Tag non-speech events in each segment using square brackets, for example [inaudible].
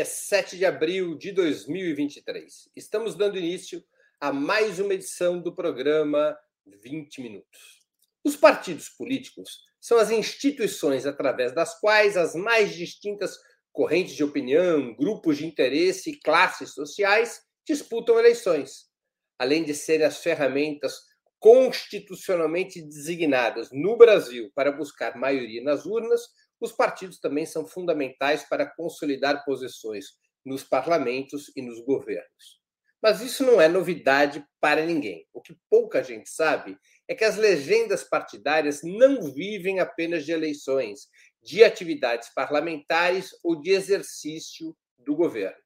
é 7 de abril de 2023. Estamos dando início a mais uma edição do programa 20 Minutos. Os partidos políticos são as instituições através das quais as mais distintas correntes de opinião, grupos de interesse e classes sociais disputam eleições, além de serem as ferramentas constitucionalmente designadas no Brasil para buscar maioria nas urnas os partidos também são fundamentais para consolidar posições nos parlamentos e nos governos. Mas isso não é novidade para ninguém. O que pouca gente sabe é que as legendas partidárias não vivem apenas de eleições, de atividades parlamentares ou de exercício do governo.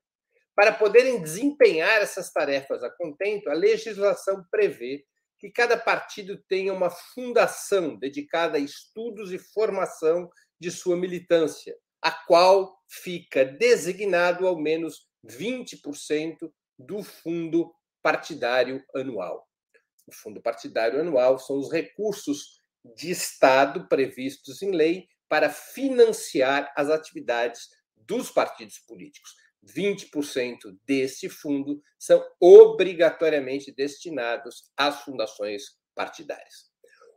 Para poderem desempenhar essas tarefas a contento, a legislação prevê que cada partido tenha uma fundação dedicada a estudos e formação de sua militância, a qual fica designado ao menos 20% do fundo partidário anual. O fundo partidário anual são os recursos de Estado previstos em lei para financiar as atividades dos partidos políticos. 20% desse fundo são obrigatoriamente destinados às fundações partidárias.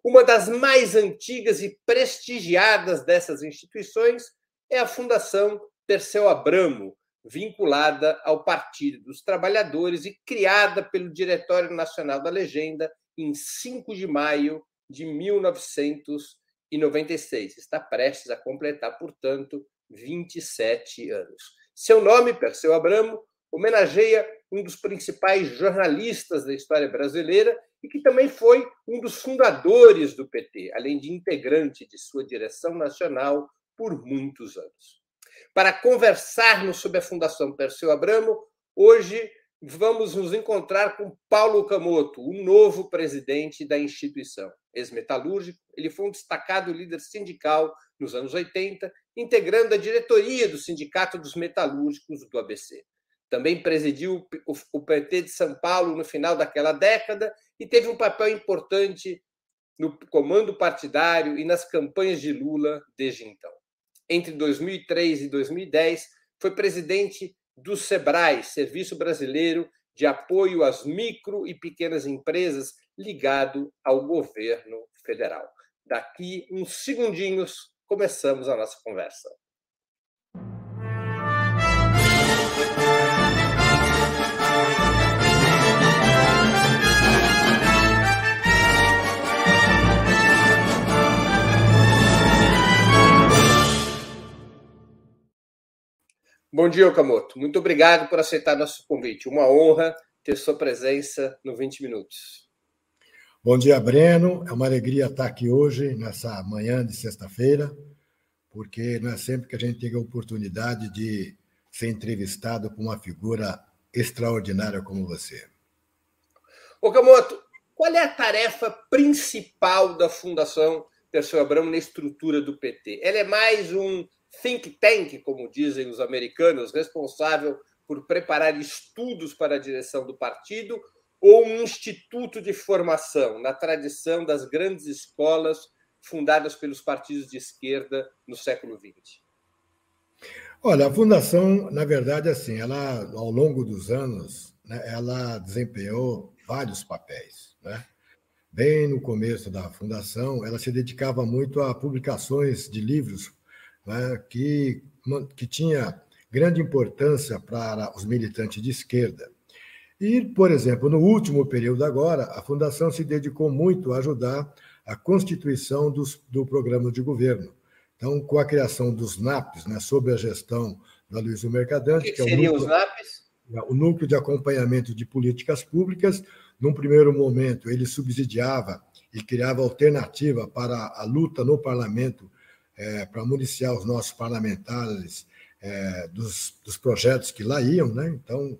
Uma das mais antigas e prestigiadas dessas instituições é a Fundação Perseu Abramo, vinculada ao Partido dos Trabalhadores e criada pelo Diretório Nacional da Legenda em 5 de maio de 1996. Está prestes a completar, portanto, 27 anos. Seu nome, Perseu Abramo, homenageia um dos principais jornalistas da história brasileira e que também foi um dos fundadores do PT, além de integrante de sua direção nacional por muitos anos. Para conversarmos sobre a Fundação Perseu Abramo, hoje vamos nos encontrar com Paulo Camoto, o novo presidente da instituição. Ex-metalúrgico, ele foi um destacado líder sindical nos anos 80, integrando a diretoria do Sindicato dos Metalúrgicos do ABC. Também presidiu o PT de São Paulo no final daquela década e teve um papel importante no comando partidário e nas campanhas de Lula desde então. Entre 2003 e 2010, foi presidente do SEBRAE, Serviço Brasileiro de Apoio às Micro e Pequenas Empresas, ligado ao governo federal. Daqui uns segundinhos começamos a nossa conversa. Bom dia, Okamoto. Muito obrigado por aceitar nosso convite. Uma honra ter sua presença no 20 Minutos. Bom dia, Breno. É uma alegria estar aqui hoje, nessa manhã de sexta-feira, porque não é sempre que a gente tem a oportunidade de ser entrevistado por uma figura extraordinária como você. Okamoto, qual é a tarefa principal da Fundação Perseu Abramo na estrutura do PT? Ela é mais um think tank, como dizem os americanos, responsável por preparar estudos para a direção do partido, ou um instituto de formação, na tradição das grandes escolas fundadas pelos partidos de esquerda no século XX? Olha, a fundação, na verdade, assim, ela ao longo dos anos, né, ela desempenhou vários papéis, né? Bem no começo da fundação, ela se dedicava muito a publicações de livros né, que, que tinha grande importância para os militantes de esquerda. E, por exemplo, no último período agora, a Fundação se dedicou muito a ajudar a constituição dos, do programa de governo. Então, com a criação dos NAPs, né, sob a gestão da Luísa Mercadante, que, que, que seriam é o núcleo, os NAPs? É, o Núcleo de Acompanhamento de Políticas Públicas, num primeiro momento, ele subsidiava e criava alternativa para a luta no parlamento é, para municiar os nossos parlamentares é, dos, dos, projetos que lá iam, né? Então,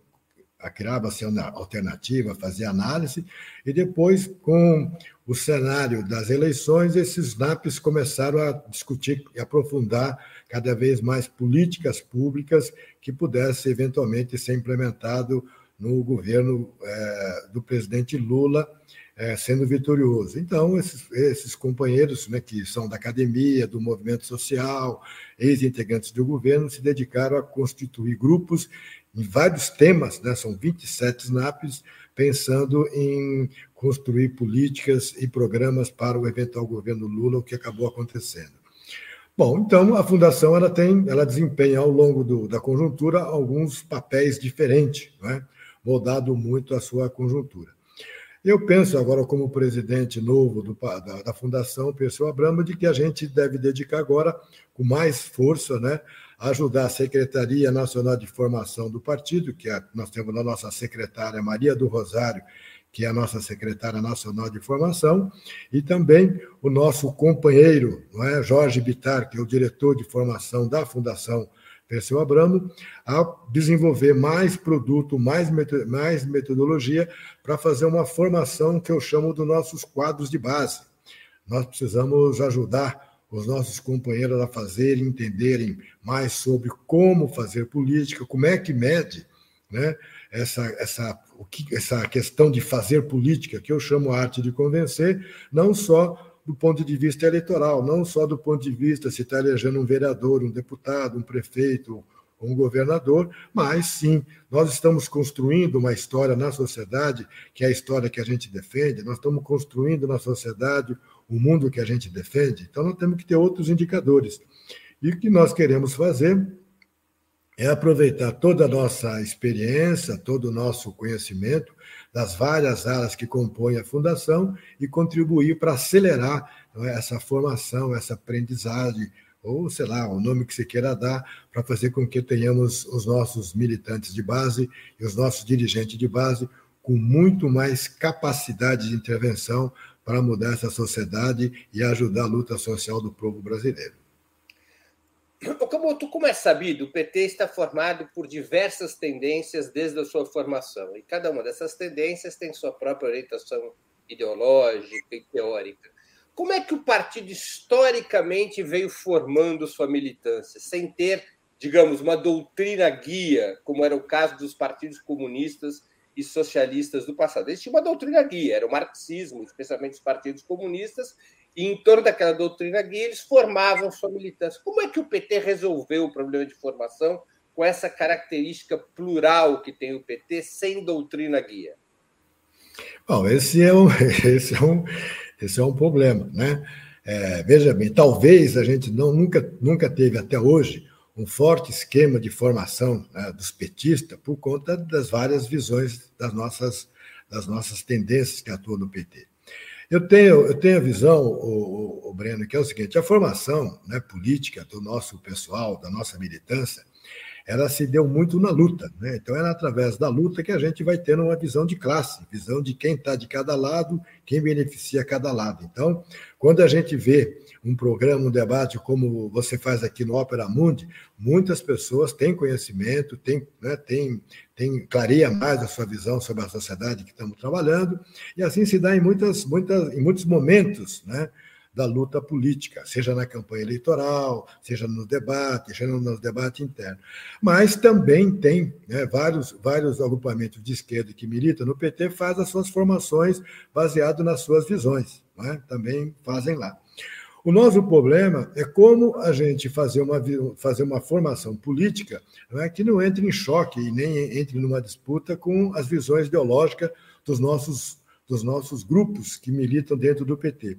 criava-se uma alternativa, fazia análise, e depois, com o cenário das eleições, esses NAPs começaram a discutir e aprofundar cada vez mais políticas públicas que pudessem eventualmente ser implementado no governo é, do presidente Lula é, sendo vitorioso. Então, esses, esses companheiros né, que são da academia, do movimento social, ex-integrantes do governo, se dedicaram a constituir grupos em vários temas, né, são 27 SNAPs, pensando em construir políticas e programas para o eventual governo Lula, o que acabou acontecendo. Bom, então a fundação ela tem, ela desempenha ao longo do, da conjuntura alguns papéis diferentes, né? moldado muito a sua conjuntura. Eu penso agora, como presidente novo do, da, da, Fundação Perseu Abramo, de que a gente deve dedicar agora, com mais força, né, a ajudar a Secretaria Nacional de Formação do partido, que é, nós temos a nossa secretária Maria do Rosário, que é a nossa secretária nacional de formação, e também o nosso companheiro, não é, Jorge Bitar, que é o diretor de formação da Fundação Perseu Abramo, a desenvolver mais produto, mais, mais metodologia para fazer uma formação que eu chamo dos nossos quadros de base. Nós precisamos ajudar os nossos companheiros a fazerem, entenderem mais sobre como fazer política, como é que mede né, essa, essa, o que, essa questão de fazer política, que eu chamo arte de convencer, não só do ponto de vista eleitoral, não só do ponto de vista se está elegendo um vereador, um deputado, um prefeito, um governador, mas sim, nós estamos construindo uma história na sociedade, que é a história que a gente defende, nós estamos construindo na sociedade o mundo que a gente defende, então nós temos que ter outros indicadores. E o que nós queremos fazer é aproveitar toda a nossa experiência, todo o nosso conhecimento das várias áreas que compõem a fundação e contribuir para acelerar é, essa formação, essa aprendizagem, ou sei lá, o nome que você queira dar, para fazer com que tenhamos os nossos militantes de base e os nossos dirigentes de base com muito mais capacidade de intervenção para mudar essa sociedade e ajudar a luta social do povo brasileiro. Como, como é sabido, o PT está formado por diversas tendências desde a sua formação, e cada uma dessas tendências tem sua própria orientação ideológica e teórica. Como é que o partido historicamente veio formando sua militância, sem ter, digamos, uma doutrina guia, como era o caso dos partidos comunistas e socialistas do passado? Eles tinham uma doutrina guia, era o marxismo, especialmente os partidos comunistas, e em torno daquela doutrina guia eles formavam sua militância. Como é que o PT resolveu o problema de formação com essa característica plural que tem o PT sem doutrina guia? Bom, esse é um, [laughs] esse é um, esse é um problema, né? É, veja bem, talvez a gente não, nunca, nunca teve até hoje um forte esquema de formação né, dos petistas por conta das várias visões das nossas, das nossas tendências que atuam no PT. Eu tenho, eu tenho a visão, o, o, o Breno, que é o seguinte: a formação né, política do nosso pessoal, da nossa militância, ela se deu muito na luta. Né? Então, é através da luta que a gente vai tendo uma visão de classe, visão de quem está de cada lado, quem beneficia cada lado. Então, quando a gente vê um programa, um debate como você faz aqui no Opera Mundi, muitas pessoas têm conhecimento, têm, né, têm, têm, clareia mais a sua visão sobre a sociedade que estamos trabalhando, e assim se dá em, muitas, muitas, em muitos momentos, né? Da luta política, seja na campanha eleitoral, seja no debate, seja no debate interno. Mas também tem né, vários, vários agrupamentos de esquerda que militam no PT, faz as suas formações baseado nas suas visões, né? também fazem lá. O nosso problema é como a gente fazer uma, fazer uma formação política é, que não entre em choque e nem entre numa disputa com as visões ideológicas dos nossos, dos nossos grupos que militam dentro do PT.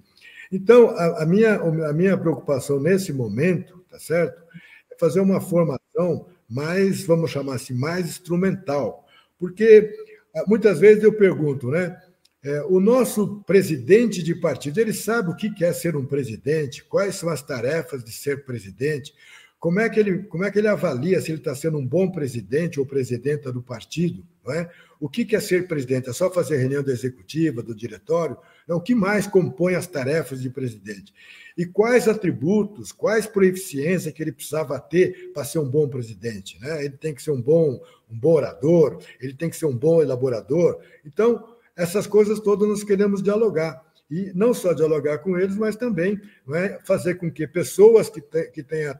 Então, a, a, minha, a minha preocupação nesse momento, tá certo? É fazer uma formação mais, vamos chamar assim, mais instrumental. Porque ah, muitas vezes eu pergunto, né? É, o nosso presidente de partido, ele sabe o que é ser um presidente, quais são as tarefas de ser presidente, como é que ele, como é que ele avalia se ele está sendo um bom presidente ou presidenta do partido? É? O que é ser presidente? É só fazer reunião da executiva, do diretório? Não, o que mais compõe as tarefas de presidente? E quais atributos, quais proeficiências que ele precisava ter para ser um bom presidente? Né? Ele tem que ser um bom, um bom orador, ele tem que ser um bom elaborador. Então, essas coisas todas nós queremos dialogar. E não só dialogar com eles, mas também é, fazer com que pessoas que, te, que tenham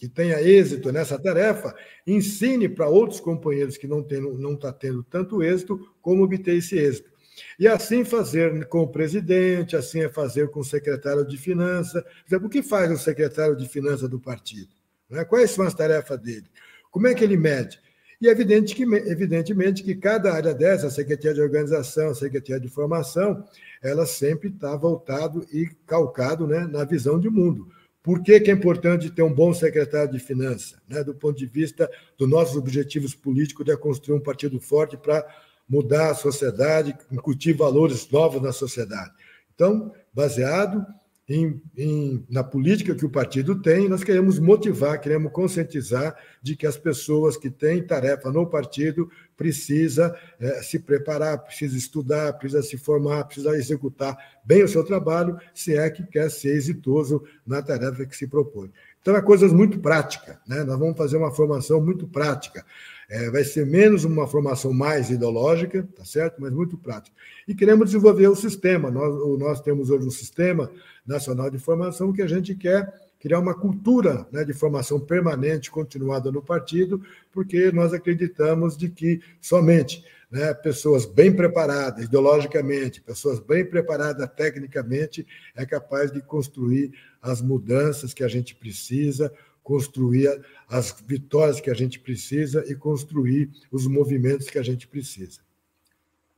que tenha êxito nessa tarefa, ensine para outros companheiros que não estão não tá tendo tanto êxito como obter esse êxito. E assim fazer com o presidente, assim é fazer com o secretário de Finanças. O que faz o secretário de Finanças do partido? Né? Quais são as tarefas dele? Como é que ele mede? E evidente que, evidentemente que cada área dessa, a Secretaria de Organização, a Secretaria de Formação, ela sempre está voltado e calcado né, na visão de mundo. Por que, que, é importante ter um bom secretário de Finanças? Né, do ponto de vista dos nossos objetivos políticos de construir um partido forte para mudar a sociedade, incutir valores novos na sociedade. Então, baseado em, em, na política que o partido tem, nós queremos motivar, queremos conscientizar de que as pessoas que têm tarefa no partido precisa é, se preparar, precisa estudar, precisa se formar, precisa executar bem o seu trabalho, se é que quer ser exitoso na tarefa que se propõe. Então, é coisas muito práticas, né? nós vamos fazer uma formação muito prática. É, vai ser menos uma formação mais ideológica, tá certo? Mas muito prática. E queremos desenvolver o sistema. Nós, nós temos hoje um sistema nacional de formação que a gente quer criar uma cultura né, de formação permanente, continuada no partido, porque nós acreditamos de que somente né, pessoas bem preparadas ideologicamente, pessoas bem preparadas tecnicamente, é capaz de construir as mudanças que a gente precisa, construir as vitórias que a gente precisa e construir os movimentos que a gente precisa.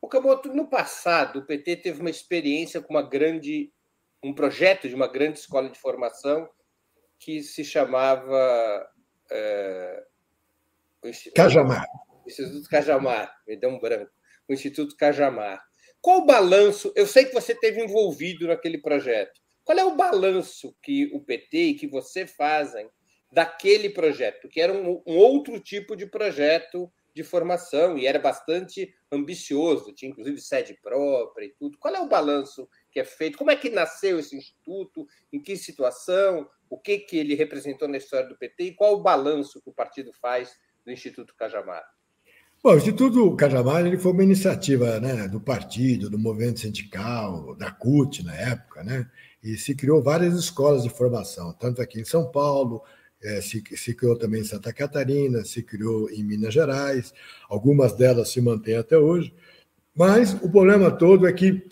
O Camoto, no passado, o PT teve uma experiência com uma grande, um projeto de uma grande escola de formação que se chamava é, o Instituto, Cajamar. Instituto Cajamar, me deu um branco. O Instituto Cajamar. Qual o balanço? Eu sei que você esteve envolvido naquele projeto. Qual é o balanço que o PT e que você fazem daquele projeto, que era um, um, outro tipo de projeto de formação e era bastante ambicioso, tinha inclusive sede própria e tudo. Qual é o balanço que é feito? Como é que nasceu esse instituto? Em que situação? O que, que ele representou na história do PT e qual o balanço que o partido faz do Instituto Cajamar? Bom, o Instituto Cajamar ele foi uma iniciativa né, do partido, do movimento sindical, da CUT na época, né? E se criou várias escolas de formação, tanto aqui em São Paulo, é, se, se, criou também em Santa Catarina, se criou em Minas Gerais, algumas delas se mantêm até hoje, mas o problema todo é que,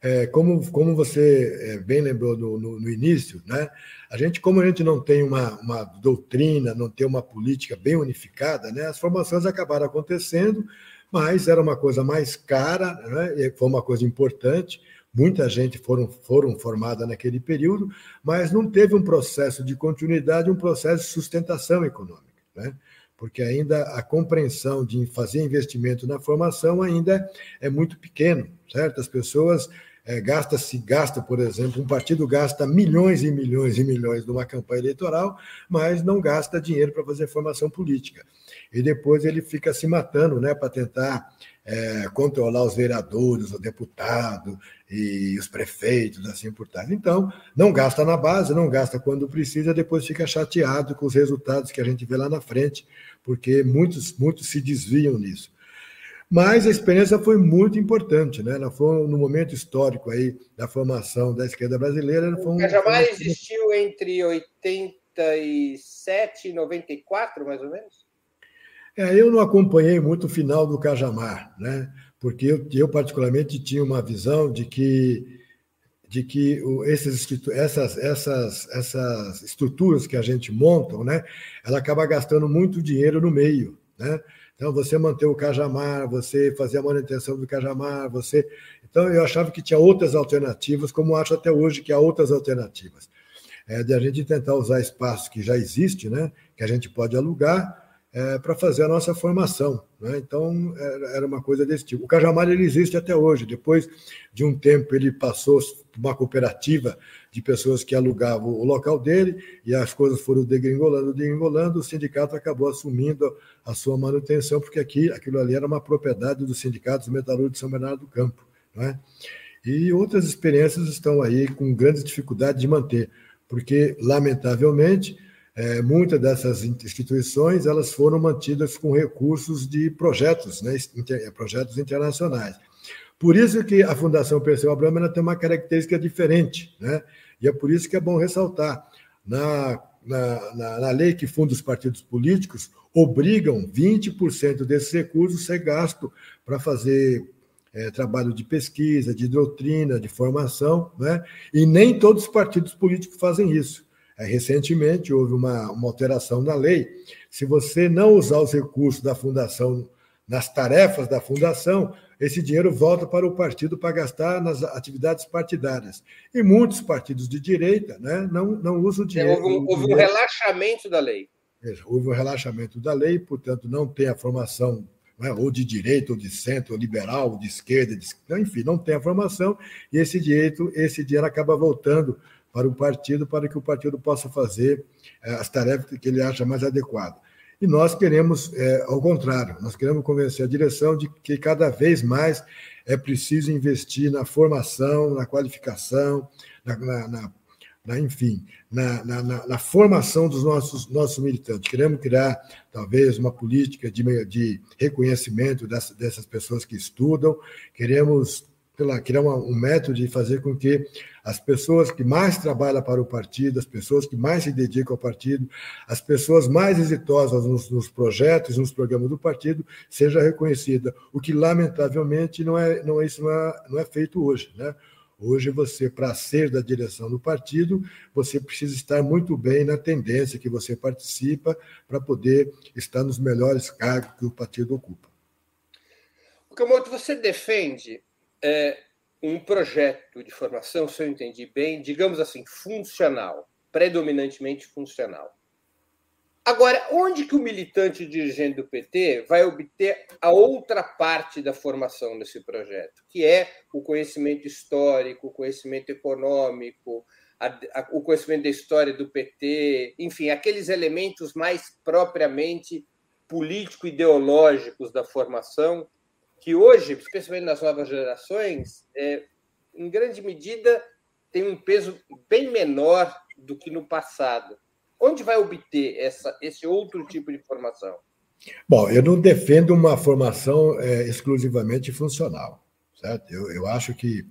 é, como, como você é, bem lembrou no, no, no, início, né, a gente, como a gente não tem uma, uma doutrina, não tem uma política bem unificada, né, as formações acabaram acontecendo, mas era uma coisa mais cara, né, foi uma coisa importante, muita gente foram, foram formada naquele período, mas não teve um processo de continuidade, um processo de sustentação econômica, né? porque ainda a compreensão de fazer investimento na formação ainda é muito pequeno, certo? As pessoas é, gasta se gasta, por exemplo, um partido gasta milhões e milhões e milhões numa campanha eleitoral, mas não gasta dinheiro para fazer formação política. E depois ele fica se matando, né, para tentar é, controlar os vereadores, o deputado e os prefeitos, assim por tal. Então, não gasta na base, não gasta quando precisa, depois fica chateado com os resultados que a gente vê lá na frente, porque muitos, muitos se desviam nisso. Mas a experiência foi muito importante, né? Ela foi no momento histórico aí da formação da esquerda brasileira. Foi um, Cajamar existiu entre 87 e 94, mais ou menos? É, eu não acompanhei muito o final do Cajamar, né? porque eu, eu particularmente tinha uma visão de que de que esses, essas, essas, essas estruturas que a gente monta, né, ela acaba gastando muito dinheiro no meio. Né? Então, você manter o Cajamar, você fazer a manutenção do Cajamar, você. Então, eu achava que tinha outras alternativas, como acho até hoje que há outras alternativas. É, de a gente tentar usar espaços que já existe, né, que a gente pode alugar, é, para fazer a nossa formação. Né? Então, era uma coisa desse tipo. O Cajamar ele existe até hoje. Depois de um tempo, ele passou uma cooperativa de pessoas que alugavam o local dele e as coisas foram degringolando, degringolando. O sindicato acabou assumindo a sua manutenção, porque aqui, aquilo ali era uma propriedade dos Metalúrgicos de São Bernardo do Campo. Né? E outras experiências estão aí com grandes dificuldades de manter, porque, lamentavelmente, é, muitas dessas instituições elas foram mantidas com recursos de projetos, né, inter, projetos internacionais. Por isso que a Fundação Perseu Abramo tem uma característica diferente, né? e é por isso que é bom ressaltar. Na, na, na, na lei que funda os partidos políticos, obrigam 20% desses recursos ser gasto para fazer é, trabalho de pesquisa, de doutrina, de formação, né? e nem todos os partidos políticos fazem isso. É, recentemente houve uma, uma alteração na lei. Se você não usar os recursos da fundação nas tarefas da fundação, esse dinheiro volta para o partido para gastar nas atividades partidárias. E muitos partidos de direita né, não, não usam o dinheiro. É, houve, houve dinheiro. um relaxamento da lei. Houve um relaxamento da lei, portanto, não tem a formação né, ou de direita, ou de centro, ou liberal, ou de esquerda, de, enfim, não tem a formação, e esse direito, esse dinheiro acaba voltando para o partido, para que o partido possa fazer eh, as tarefas que ele acha mais adequadas. E nós queremos, é, ao contrário, nós queremos convencer a direção de que cada vez mais é preciso investir na formação, na qualificação, na, na, na, na enfim, na, formação dos nossos, nossos militantes. Queremos criar, talvez, uma política de, de reconhecimento dessas, dessas pessoas que estudam, queremos lá, criar uma, um método de fazer com que as pessoas que mais trabalham para o partido, as pessoas que mais se dedicam ao partido, as pessoas mais exitosas nos, nos projetos, nos programas do partido, seja reconhecida. O que, lamentavelmente, não é, não é, isso não é, não é feito hoje. Né? Hoje, você, para ser da direção do partido, você precisa estar muito bem na tendência que você participa para poder estar nos melhores cargos que o partido ocupa. Camoto, você defende é, um projeto de formação, se eu entendi bem, digamos assim, funcional, predominantemente funcional. Agora, onde que o militante dirigente do PT vai obter a outra parte da formação nesse projeto, que é o conhecimento histórico, o conhecimento econômico, a, a, o conhecimento da história do PT, enfim, aqueles elementos mais propriamente político-ideológicos da formação que hoje, especialmente nas novas gerações, é, em grande medida tem um peso bem menor do que no passado. Onde vai obter essa, esse outro tipo de formação? Bom, eu não defendo uma formação é, exclusivamente funcional, certo? Eu, eu acho que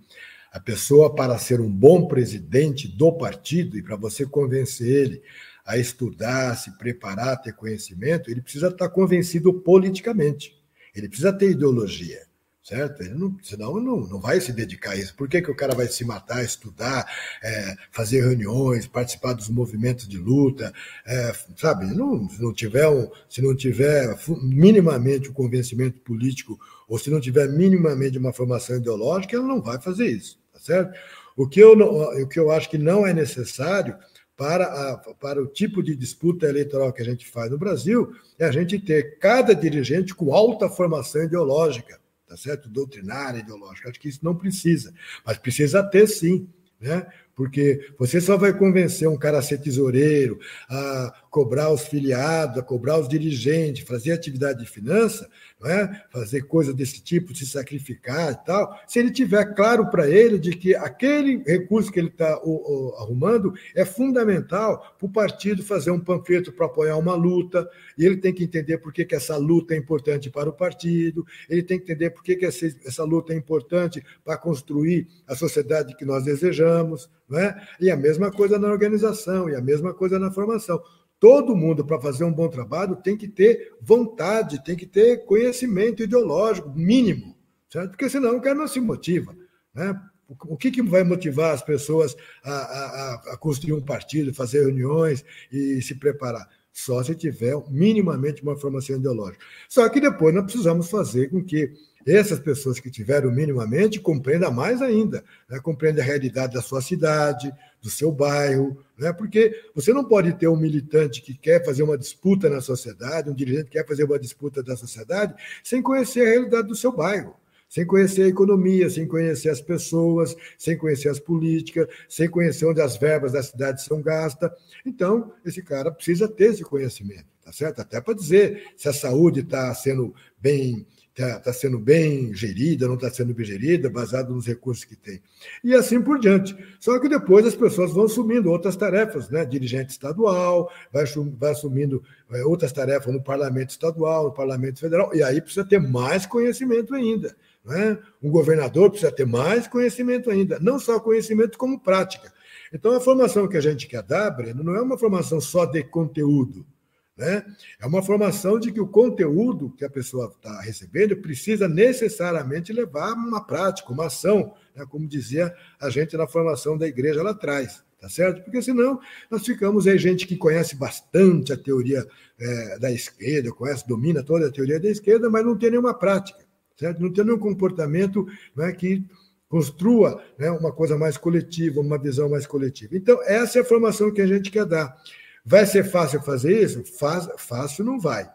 a pessoa, para ser um bom presidente do partido e para você convencer ele a estudar, se preparar, ter conhecimento, ele precisa estar convencido politicamente. Ele precisa ter ideologia, certo? Ele não, senão não, não vai se dedicar a isso. Por que, que o cara vai se matar, estudar, é, fazer reuniões, participar dos movimentos de luta, é, sabe? Não, se não tiver um, se não tiver minimamente o um convencimento político ou se não tiver minimamente uma formação ideológica, ele não vai fazer isso, tá certo? O que eu, não, o que eu acho que não é necessário para, a, para o tipo de disputa eleitoral que a gente faz no Brasil, é a gente ter cada dirigente com alta formação ideológica, tá certo? Doutrinária, ideológica. Acho que isso não precisa, mas precisa ter sim, né? Porque você só vai convencer um cara a ser tesoureiro, a cobrar os filiados, a cobrar os dirigentes, fazer atividade de finança, não é? fazer coisas desse tipo, se sacrificar e tal, se ele tiver claro para ele de que aquele recurso que ele está arrumando é fundamental para o partido fazer um panfleto para apoiar uma luta, e ele tem que entender por que, que essa luta é importante para o partido, ele tem que entender por que, que essa, essa luta é importante para construir a sociedade que nós desejamos, não é? e a mesma coisa na organização, e a mesma coisa na formação. Todo mundo, para fazer um bom trabalho, tem que ter vontade, tem que ter conhecimento ideológico mínimo, certo? Porque senão o cara não se motiva. Né? O que, que vai motivar as pessoas a, a, a construir um partido, fazer reuniões e se preparar? Só se tiver minimamente uma formação ideológica. Só que depois nós precisamos fazer com que essas pessoas que tiveram minimamente compreendam mais ainda, né? compreendam a realidade da sua cidade, do seu bairro, né? porque você não pode ter um militante que quer fazer uma disputa na sociedade, um dirigente que quer fazer uma disputa da sociedade, sem conhecer a realidade do seu bairro sem conhecer a economia, sem conhecer as pessoas, sem conhecer as políticas, sem conhecer onde as verbas da cidade são gastas. Então, esse cara precisa ter esse conhecimento, tá certo? Até para dizer se a saúde está sendo bem está tá sendo bem gerida, não está sendo bem gerida, baseado nos recursos que tem. E assim por diante. Só que depois as pessoas vão assumindo outras tarefas, né? dirigente estadual, vai, vai assumindo é, outras tarefas no parlamento estadual, no parlamento federal, e aí precisa ter mais conhecimento ainda. Né? Um governador precisa ter mais conhecimento ainda, não só conhecimento como prática. Então, a formação que a gente quer dar, Breno, não é uma formação só de conteúdo, Né? É uma formação de que o conteúdo que a pessoa está recebendo precisa necessariamente levar uma prática, uma ação, né? como dizia a gente na formação da igreja lá atrás. Tá certo? Porque senão nós ficamos aí, gente que conhece bastante a teoria é, da esquerda, conhece, domina toda a teoria da esquerda, mas não tem nenhuma prática, certo? Não tem nenhum comportamento né, que construa né, uma coisa mais coletiva, uma visão mais coletiva. Então, essa é a formação que a gente quer dar. Vai ser fácil fazer isso? Faz, fácil não vai.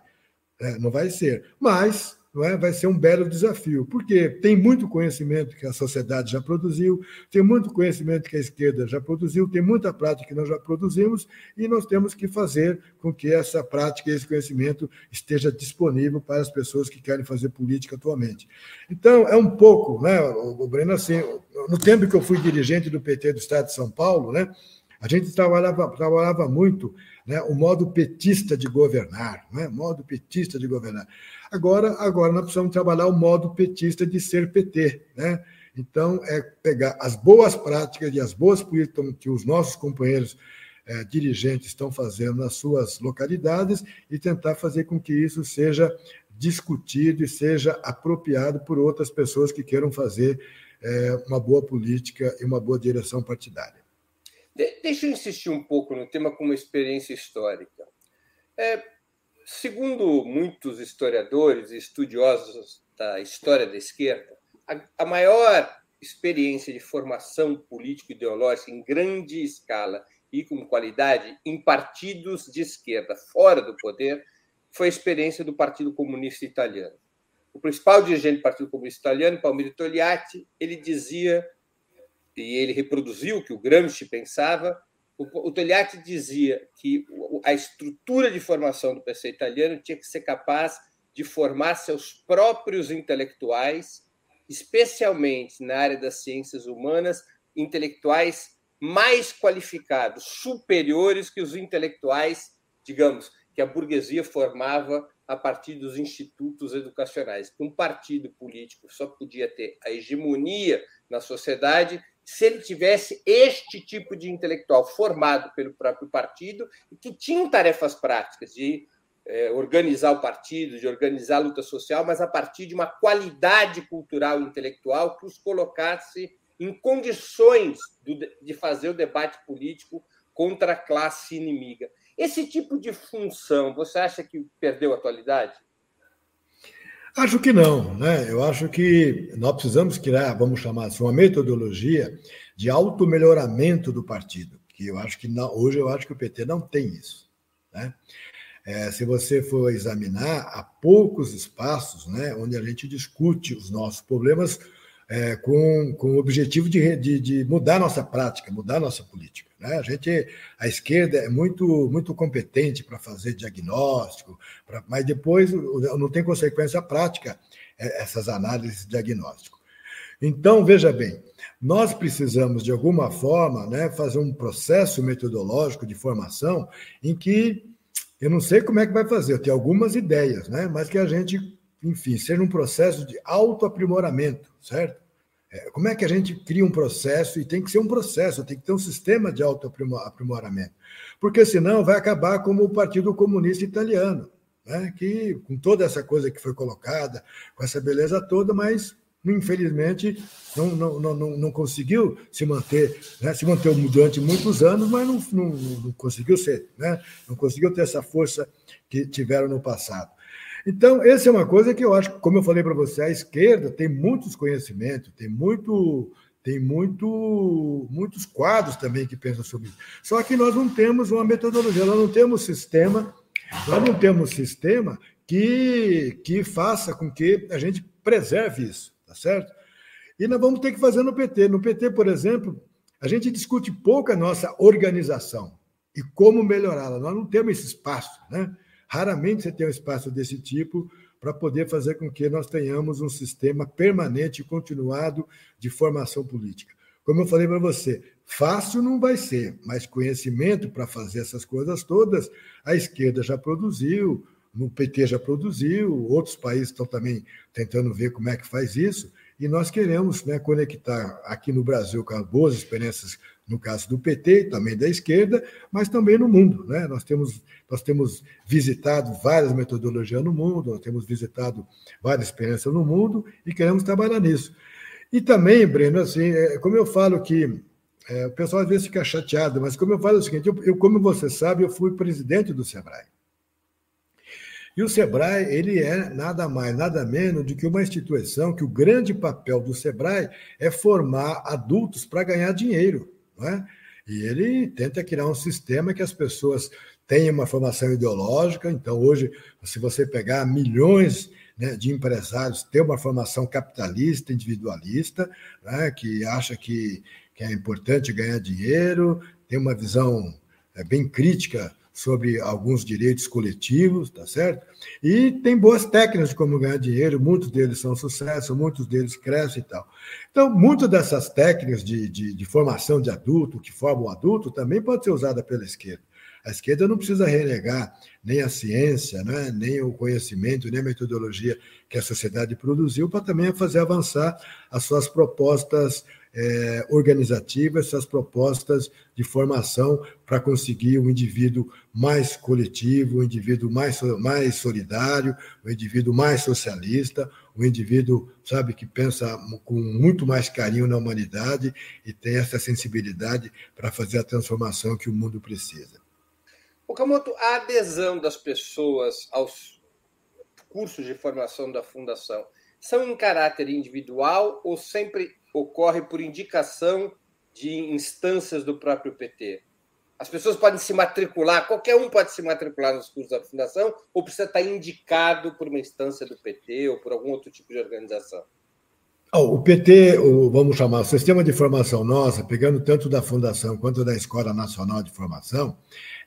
É, não vai ser. Mas não é? vai ser um belo desafio, porque tem muito conhecimento que a sociedade já produziu, tem muito conhecimento que a esquerda já produziu, tem muita prática que nós já produzimos, e nós temos que fazer com que essa prática e esse conhecimento esteja disponível para as pessoas que querem fazer política atualmente. Então, é um pouco, né, o Breno, assim, no tempo que eu fui dirigente do PT do Estado de São Paulo, né, a gente trabalhava, trabalhava muito né, o modo petista de governar, né, modo petista de governar. Agora, agora nós precisamos trabalhar o modo petista de ser PT. Né? Então, é pegar as boas práticas e as boas políticas que os nossos companheiros é, dirigentes estão fazendo nas suas localidades e tentar fazer com que isso seja discutido e seja apropriado por outras pessoas que queiram fazer é, uma boa política e uma boa direção partidária. De deixa eu insistir um pouco no tema com uma experiência histórica. É, segundo muitos historiadores e estudiosos da história da esquerda, a, a maior experiência de formação político-ideológica em grande escala e com qualidade em partidos de esquerda fora do poder foi a experiência do Partido Comunista Italiano. O principal dirigente do Partido Comunista Italiano, Palmiro Togliatti, ele dizia e ele reproduziu o que o Gramsci pensava, o, o Togliatti dizia que a estrutura de formação do PC italiano tinha que ser capaz de formar seus próprios intelectuais, especialmente na área das ciências humanas, intelectuais mais qualificados, superiores que os intelectuais, digamos, que a burguesia formava a partir dos institutos educacionais. Um partido político só podia ter a hegemonia na sociedade se ele tivesse este tipo de intelectual formado pelo próprio partido que tinha tarefas práticas de é, organizar o partido, de organizar a luta social, mas a partir de uma qualidade cultural e intelectual que os colocasse em condições de fazer o debate político contra a classe inimiga. Esse tipo de função, você acha que perdeu atualidade? Acho que não, né? Eu acho que nós precisamos criar, vamos chamar assim, uma metodologia de automelhoramento do partido, que eu acho que não, hoje eu acho que o PT não tem isso, né? É, se você for examinar, há poucos espaços né, onde a gente discute os nossos problemas é, com, com o objetivo de, de, de, mudar nossa prática, mudar nossa política. Né? A gente, a esquerda é muito, muito competente para fazer diagnóstico, pra, mas depois não tem consequência prática é, essas análises diagnóstico. Então, veja bem, nós precisamos, de alguma forma, né, fazer um processo metodológico de formação em que eu não sei como é que vai fazer, eu tenho algumas ideias, né, mas que a gente, enfim, seja um processo de autoaprimoramento, certo? É, como é que a gente cria um processo? E tem que ser um processo, tem que ter um sistema de autoaprimoramento. Porque senão vai acabar como o Partido Comunista Italiano, né? que com toda essa coisa que foi colocada, com essa beleza toda, mas infelizmente não, não, não, não conseguiu se manter, né? se manteve durante muitos anos, mas não, não, não conseguiu ser, né? não conseguiu ter essa força que tiveram no passado. Então, essa é uma coisa que eu acho, como eu falei para você, a esquerda tem muitos conhecimentos, tem muito, tem muito, muitos quadros também que pensam sobre isso. Só que nós não temos uma metodologia, nós não temos sistema, nós não temos sistema que, que faça com que a gente preserve isso, tá certo? E nós vamos ter que fazer no PT. No PT, por exemplo, a gente discute pouco a nossa organização e como melhorá-la. Nós não temos esse espaço, né? Raramente você tem um espaço desse tipo para poder fazer com que nós tenhamos um sistema permanente e continuado de formação política. Como eu falei para você, fácil não vai ser, mas conhecimento para fazer essas coisas todas, a esquerda já produziu, no PT já produziu, outros países estão também tentando ver como é que faz isso, e nós queremos né, conectar aqui no Brasil com as boas experiências no caso do PT, também da esquerda, mas também no mundo. Né? Nós, temos, nós temos visitado várias metodologias no mundo, nós temos visitado várias experiências no mundo e queremos trabalhar nisso. E também, Breno, assim, é, como eu falo que é, o pessoal às vezes fica chateado, mas como eu falo o seguinte, eu, eu, como você sabe, eu fui presidente do SEBRAE. E o SEBRAE, ele é nada mais, nada menos do que uma instituição que o grande papel do SEBRAE é formar adultos para ganhar dinheiro. Não é? E ele tenta criar um sistema que as pessoas tenham uma formação ideológica. Então, hoje, se você pegar milhões né, de empresários, ter uma formação capitalista, individualista, né, que acha que, que é importante ganhar dinheiro, tem uma visão é, bem crítica sobre alguns direitos coletivos, tá certo? E tem boas técnicas de como ganhar dinheiro, muitos deles são sucesso, muitos deles crescem e tal. Então, muitas dessas técnicas de, de, de formação de adulto, que formam o adulto, também pode ser usada pela esquerda. A esquerda não precisa renegar nem a ciência, né, nem o conhecimento, nem a metodologia que a sociedade produziu para também fazer avançar as suas propostas é, organizativas, essas propostas de formação para conseguir um indivíduo mais coletivo, um indivíduo mais, mais solidário, um indivíduo mais socialista, um indivíduo, sabe, que pensa com muito mais carinho na humanidade e tem essa sensibilidade para fazer a transformação que o mundo precisa. Okamoto, a adesão das pessoas aos cursos de formação da Fundação são em caráter individual ou sempre ocorre por indicação de instâncias do próprio PT? As pessoas podem se matricular, qualquer um pode se matricular nos cursos da Fundação ou precisa estar indicado por uma instância do PT ou por algum outro tipo de organização? Oh, o PT, o, vamos chamar, o sistema de formação nossa, pegando tanto da Fundação quanto da Escola Nacional de Formação,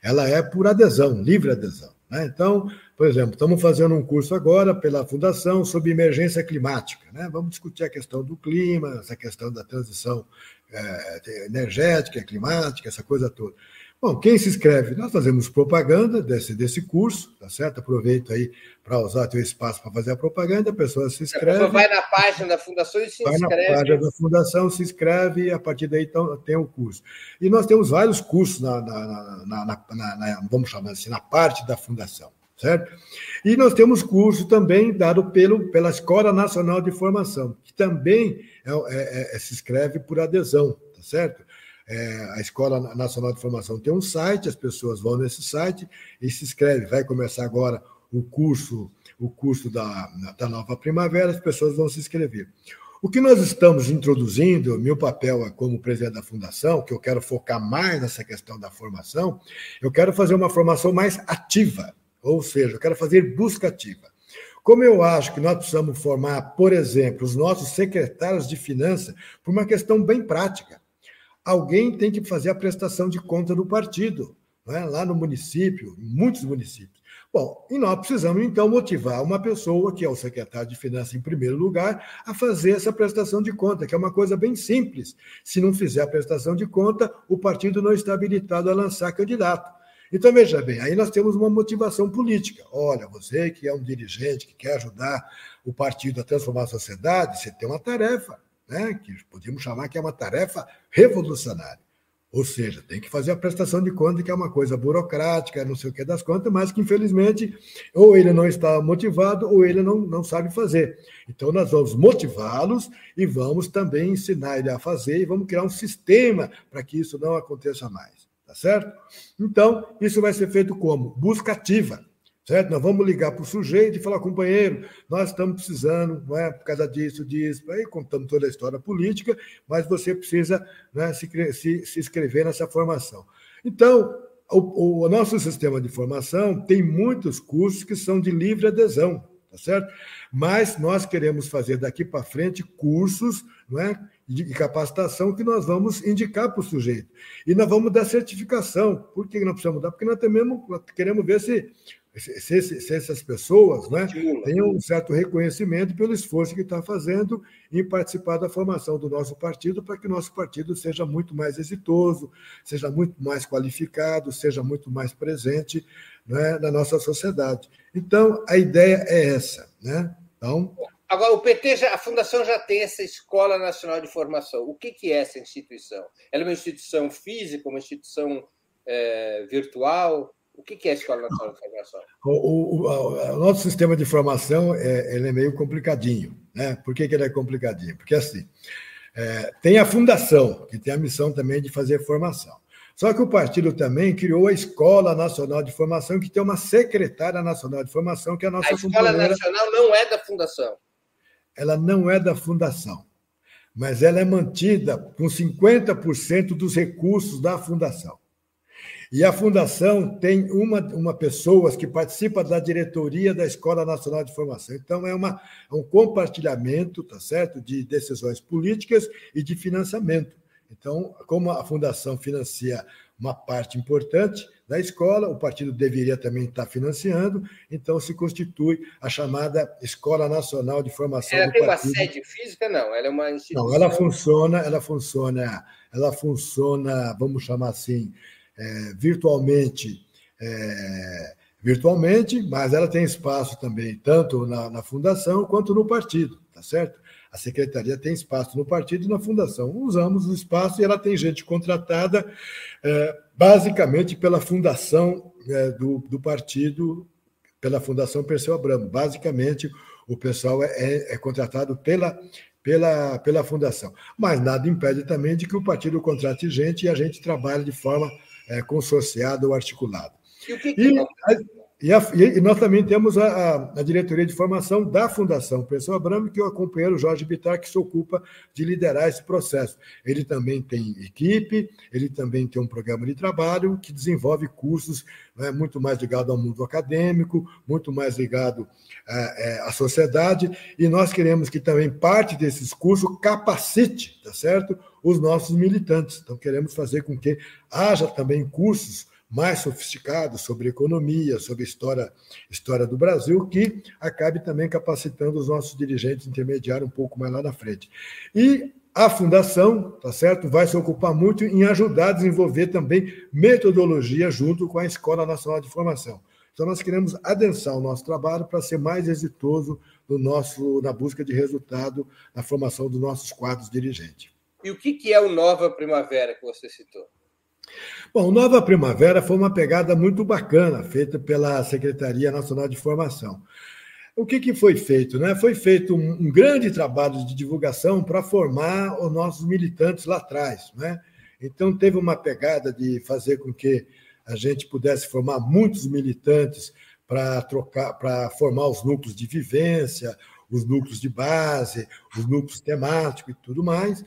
ela é por adesão, livre adesão. Né? Então, por exemplo, estamos fazendo um curso agora pela Fundação sobre emergência climática. Né? Vamos discutir a questão do clima, essa questão da transição é, energética, climática, essa coisa toda. Bom, quem se inscreve? Nós fazemos propaganda desse, desse curso, tá certo? Aproveito aí para usar teu espaço para fazer a propaganda, a pessoa se inscreve. A vai na página da Fundação e se vai inscreve. Vai na página da Fundação, se inscreve e a partir daí então, tem o curso. E nós temos vários cursos, na, na, na, na, vamos chamar assim, na parte da Fundação, certo? E nós temos curso também dado pelo, pela Escola Nacional de Formação, que também é, é, é, se inscreve por adesão, tá certo? É, a Escola Nacional de Formação tem um site, as pessoas vão nesse site e se inscrevem. Vai começar agora o curso, o curso da, da nova primavera, as pessoas vão se inscrever. O que nós estamos introduzindo, meu papel é como presidente da fundação, que eu quero focar mais nessa questão da formação, eu quero fazer uma formação mais ativa, ou seja, eu quero fazer busca ativa. Como eu acho que nós precisamos formar, por exemplo, os nossos secretários de finanças por uma questão bem prática alguém tem que fazer a prestação de conta do partido, é? lá no município, em muitos municípios. Bom, e nós precisamos, então, motivar uma pessoa, que é o secretário de Finanças, em primeiro lugar, a fazer essa prestação de conta, que é uma coisa bem simples. Se não fizer a prestação de conta, o partido não está habilitado a lançar candidato. Então, veja bem, aí nós temos uma motivação política. Olha, você que é um dirigente que quer ajudar o partido a transformar a sociedade, você tem uma tarefa né, que podíamos chamar que é uma tarefa revolucionária. Ou seja, tem que fazer a prestação de conta, que é uma coisa burocrática, não sei o que das contas, mas que, infelizmente, ou ele não está motivado ou ele não, não sabe fazer. Então, nós vamos motivá-los e vamos também ensinar ele a fazer e vamos criar um sistema para que isso não aconteça mais. Certo? Então, isso vai ser feito como? Busca ativa. Certo? Nós vamos ligar para o sujeito e falar, companheiro, nós estamos precisando, não é, por causa disso, disso, aí contamos toda a história política, mas você precisa né, se, se, se inscrever nessa formação. Então, o, o, nosso sistema de formação tem muitos cursos que são de livre adesão, tá certo? Mas nós queremos fazer daqui para frente cursos não é, de capacitação que nós vamos indicar para o sujeito. E nós vamos dar certificação. Por que nós precisamos dar? Porque nós também queremos ver se se, se, se, essas pessoas né, tenham um certo reconhecimento pelo esforço que está fazendo em participar da formação do nosso partido, para que o nosso partido seja muito mais exitoso, seja muito mais qualificado, seja muito mais presente né, na nossa sociedade. Então, a ideia é essa. Né? Então, Agora, o PT, já, a Fundação já tem essa Escola Nacional de Formação. O que, que é essa instituição? Ela é uma instituição física, uma instituição é, virtual? O que, que é a Escola Nacional de Formação? O, o, o, o nosso sistema de formação é, ele é meio complicadinho. Né? Por que, que ele é complicadinho? Porque, assim, é, tem a Fundação, que tem a missão também de fazer formação. Só que o partido também criou a Escola Nacional de Formação, que tem uma secretária nacional de formação, que é a nossa A Escola Nacional não é da Fundação. Ela não é da Fundação, mas ela é mantida com 50% dos recursos da Fundação. E a Fundação tem uma, uma pessoa que participa da diretoria da Escola Nacional de Formação. Então, é, uma, é um compartilhamento, tá certo, de decisões políticas e de financiamento. Então, como a fundação financia uma parte importante da escola, o partido deveria também estar financiando, então se constitui a chamada Escola Nacional de Formação ela do tem partido. uma sede física não, ela é uma instituição. Não, ela funciona, ela funciona, ela funciona, vamos chamar assim, é, virtualmente, é, virtualmente, mas ela tem espaço também tanto na, na fundação quanto no partido, tá certo? A secretaria tem espaço no partido e na fundação. Usamos o espaço e ela tem gente contratada é, basicamente pela fundação é, do, do partido, pela Fundação Perseu Abramo. Basicamente, o pessoal é, é, é contratado pela, pela, pela fundação. Mas nada impede também de que o partido contrate gente e a gente trabalhe de forma é, consorciada ou articulada. E, o que, que... e e, a, e, nós também temos a, a, diretoria de formação da Fundação Pessoa Abramo, que é o companheiro Jorge Bittar, que se ocupa de liderar esse processo. Ele também tem equipe, ele também tem um programa de trabalho que desenvolve cursos né, muito mais ligado ao mundo acadêmico, muito mais ligado é, é, à sociedade, e nós queremos que também parte desses cursos capacite, tá certo, os nossos militantes. Então, queremos fazer com que haja também cursos mais sofisticados sobre economia, sobre história, história do Brasil, que acabe também capacitando os nossos dirigentes intermediários um pouco mais lá na frente. E a fundação, tá certo, vai se ocupar muito em ajudar a desenvolver também metodologia junto com a Escola Nacional de Formação. Então nós queremos adensar o nosso trabalho para ser mais exitoso no nosso na busca de resultado na formação dos nossos quadros dirigentes. E o que é o Nova Primavera que você citou? Bom, Nova Primavera foi uma pegada muito bacana, feita pela Secretaria Nacional de Formação. O que, que foi feito? Né? Foi feito um, um grande trabalho de divulgação para formar os nossos militantes lá atrás. Né? Então, teve uma pegada de fazer com que a gente pudesse formar muitos militantes para trocar, para formar os núcleos de vivência, os núcleos de base, os núcleos temáticos e tudo mais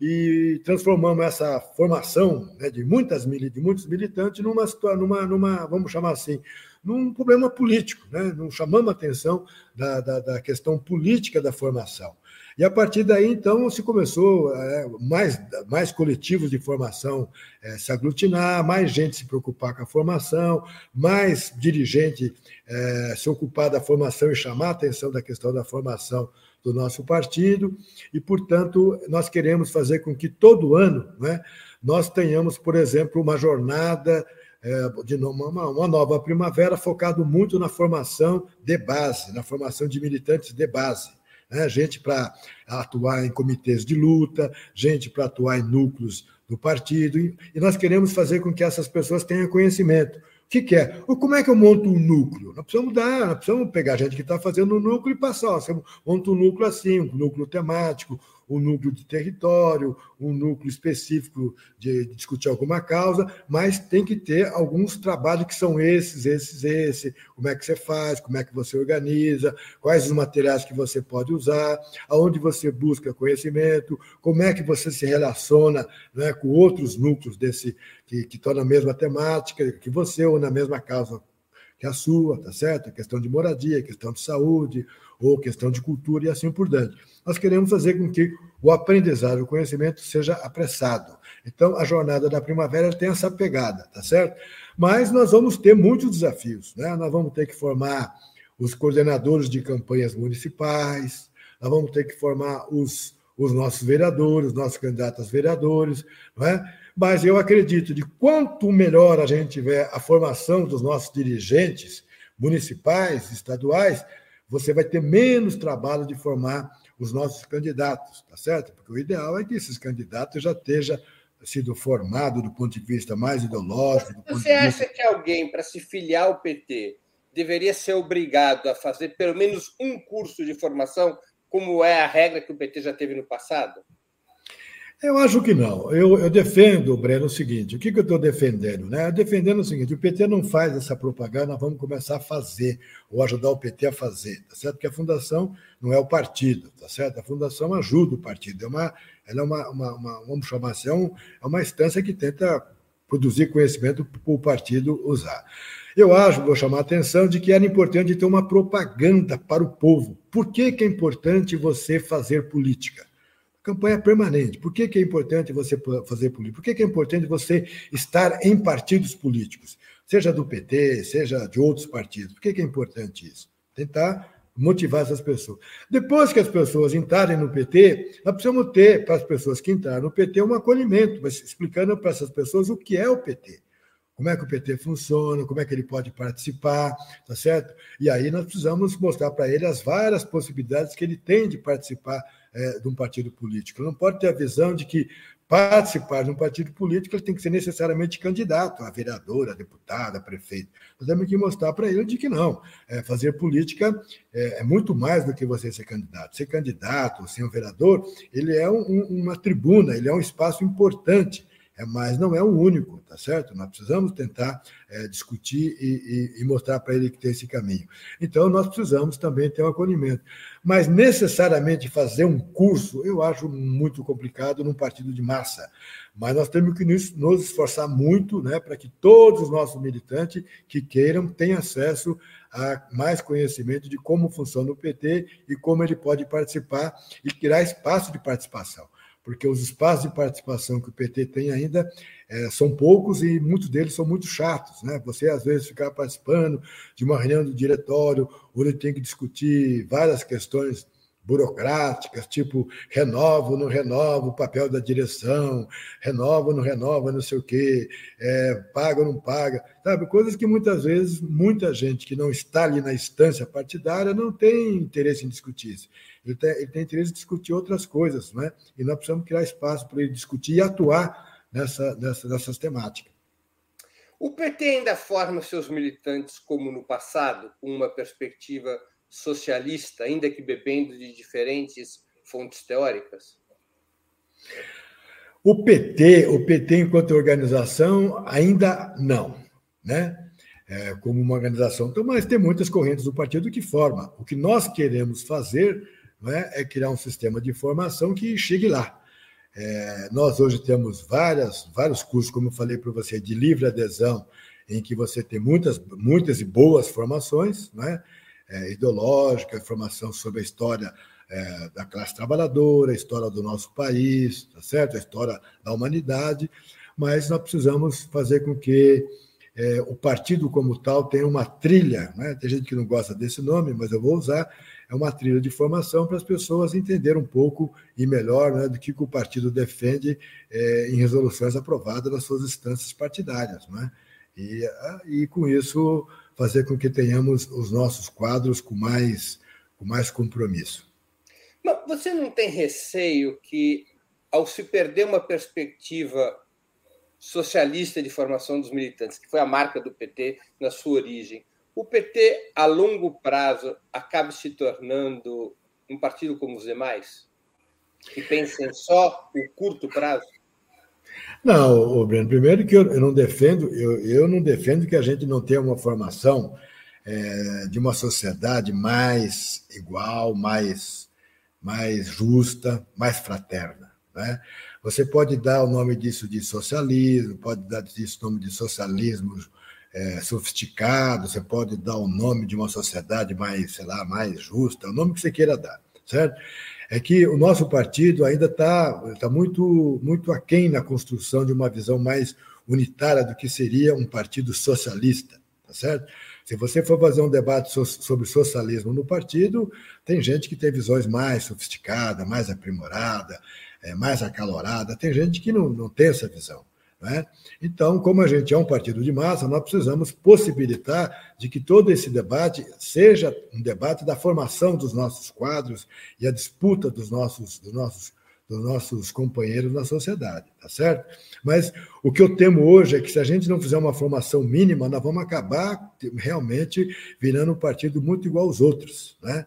e transformamos essa formação né, de, muitas, de muitos militantes numa, numa, numa, vamos chamar assim, num problema político, né? não chamamos a atenção da, da, da, questão política da formação. E a partir daí, então, se começou é, mais, mais coletivos de formação é, se aglutinar, mais gente se preocupar com a formação, mais dirigente é, se ocupar da formação e chamar a atenção da questão da formação do nosso partido, e, portanto, nós queremos fazer com que todo ano né, nós tenhamos, por exemplo, uma jornada é, de uma, uma, nova primavera focado muito na formação de base, na formação de militantes de base. Né? Gente para atuar em comitês de luta, gente para atuar em núcleos do partido, e, nós queremos fazer com que essas pessoas tenham conhecimento que, que é? Como é que eu monto um núcleo? Nós precisamos dar, nós precisamos pegar gente que está fazendo o núcleo e passar. Ó, monta um núcleo assim, um núcleo temático, um núcleo de território, um núcleo específico de, discutir alguma causa, mas tem que ter alguns trabalhos que são esses, esses, esse. Como é que você faz, como é que você organiza, quais os materiais que você pode usar, aonde você busca conhecimento, como é que você se relaciona né, com outros núcleos desse que, que estão na mesma temática que você ou na mesma causa que a sua, tá certo? A questão de moradia, questão de saúde, ou questão de cultura e assim por diante. Nós queremos fazer com que o aprendizado, o conhecimento seja apressado. Então, a jornada da primavera tem essa pegada, tá certo? Mas nós vamos ter muitos desafios, né? Nós vamos ter que formar os coordenadores de campanhas municipais, nós vamos ter que formar os, os nossos vereadores, os nossos candidatos a vereadores, não é? Mas eu acredito de quanto melhor a gente tiver a formação dos nossos dirigentes municipais, estaduais, você vai ter menos trabalho de formar os nossos candidatos, tá certo? Porque o ideal é que esses candidatos já estejam sido formado do ponto de vista mais ideológico. Você acha vista... que alguém, para se filiar ao PT, deveria ser obrigado a fazer pelo menos um curso de formação, como é a regra que o PT já teve no passado? Eu acho que não. Eu, eu defendo, Breno, o seguinte: o que, que eu estou defendendo? Né? Defendendo o seguinte: o PT não faz essa propaganda, vamos começar a fazer, ou ajudar o PT a fazer, tá certo? Porque a fundação não é o partido, tá certo? A fundação ajuda o partido, é uma, ela é uma, uma, uma vamos chamar assim, é, é uma instância que tenta produzir conhecimento para o partido usar. Eu acho, vou chamar a atenção, de que era importante ter uma propaganda para o povo. Por que, que é importante você fazer política? Campanha permanente. Por que, que é importante você fazer política? Por que, que é importante você estar em partidos políticos? Seja do PT, seja de outros partidos. Por que, que é importante isso? Tentar motivar essas pessoas. Depois que as pessoas entrarem no PT, nós precisamos ter, para as pessoas que entraram no PT, um acolhimento, mas explicando para essas pessoas o que é o PT como é que o PT funciona, como é que ele pode participar, tá certo? E aí nós precisamos mostrar para ele as várias possibilidades que ele tem de participar é, de um partido político. Ele não pode ter a visão de que participar de um partido político ele tem que ser necessariamente candidato a vereador, a deputado, a prefeito. Nós temos que mostrar para ele de que não. É, fazer política é, é, muito mais do que você ser candidato. Ser candidato, ser um vereador, ele é um, uma tribuna, ele é um espaço importante é, mas não é o único, tá certo? Nós precisamos tentar é, discutir e, e, e mostrar para ele que tem esse caminho. Então, nós precisamos também ter um acolhimento. Mas necessariamente fazer um curso, eu acho muito complicado num partido de massa. Mas nós temos que nos, esforçar muito né, para que todos os nossos militantes que queiram tenham acesso a mais conhecimento de como funciona o PT e como ele pode participar e criar espaço de participação porque os espaços de participação que o PT tem ainda é, são poucos e muitos deles são muito chatos. Né? Você, às vezes, ficar participando de uma reunião do diretório, onde tem que discutir várias questões burocráticas, tipo renova ou não renova o papel da direção, renova não renova não sei o quê, é, paga ou não paga, sabe? Coisas que muitas vezes muita gente que não está ali na instância partidária não tem interesse em discutir. Ele tem, ele tem interesse em discutir outras coisas, né? E nós precisamos criar espaço para ele discutir e atuar nessa, nessa, nessas temáticas. O PT ainda forma seus militantes como no passado, com uma perspectiva socialista, ainda que bebendo de diferentes fontes teóricas? O PT, o PT enquanto organização, ainda não, né? É, como uma organização, então, mas tem muitas correntes do partido que forma. O que nós queremos fazer né, é criar um sistema de informação que chegue lá. É, nós hoje temos várias, vários cursos, como eu falei para você, de livre adesão, em que você tem muitas, muitas e boas formações, né? É, ideológica, informação sobre a história é, da classe trabalhadora, a história do nosso país, tá certo? a história da humanidade, mas nós precisamos fazer com que é, o partido como tal tenha uma trilha, né? tem gente que não gosta desse nome, mas eu vou usar, é uma trilha de formação para as pessoas entenderem um pouco e melhor né, do que o partido defende é, em resoluções aprovadas nas suas instâncias partidárias. Né? E, e com isso fazer com que tenhamos os nossos quadros com mais, com mais compromisso. Mas você não tem receio que, ao se perder uma perspectiva socialista de formação dos militantes, que foi a marca do PT na sua origem, o PT, a longo prazo, acabe se tornando um partido como os demais? Que pensem só o curto prazo? Não, Breno, primeiro que eu, eu não defendo, eu, eu, não defendo que a gente não tenha uma formação é, de uma sociedade mais igual, mais, mais justa, mais fraterna. Né? Você pode dar o nome disso de socialismo, pode dar isso o nome de socialismo é, sofisticado, você pode dar o nome de uma sociedade mais, sei lá, mais justa, o nome que você queira dar, certo? É que o nosso partido ainda está tá muito, muito aquém na construção de uma visão mais unitária do que seria um partido socialista, tá certo? Se você for fazer um debate so sobre socialismo no partido, tem gente que tem visões mais sofisticadas, mais aprimorada, é, mais acalorada, tem gente que não, não tem essa visão. Né? Então, como a gente é um partido de massa, nós precisamos possibilitar de que todo esse debate seja um debate da formação dos nossos quadros e a disputa dos nossos, dos nossos, dos nossos companheiros na sociedade, tá certo? Mas o que eu temo hoje é que se a gente não fizer uma formação mínima, nós vamos acabar realmente virando um partido muito igual aos outros, né?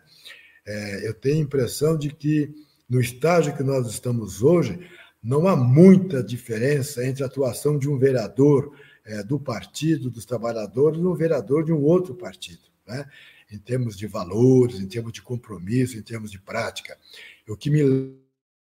É, eu tenho a impressão de que no estágio que nós estamos hoje, não há muita diferença entre a atuação de um vereador é, do Partido dos Trabalhadores e um vereador de um outro partido, né? em termos de valores, em termos de compromisso, em termos de prática. O que me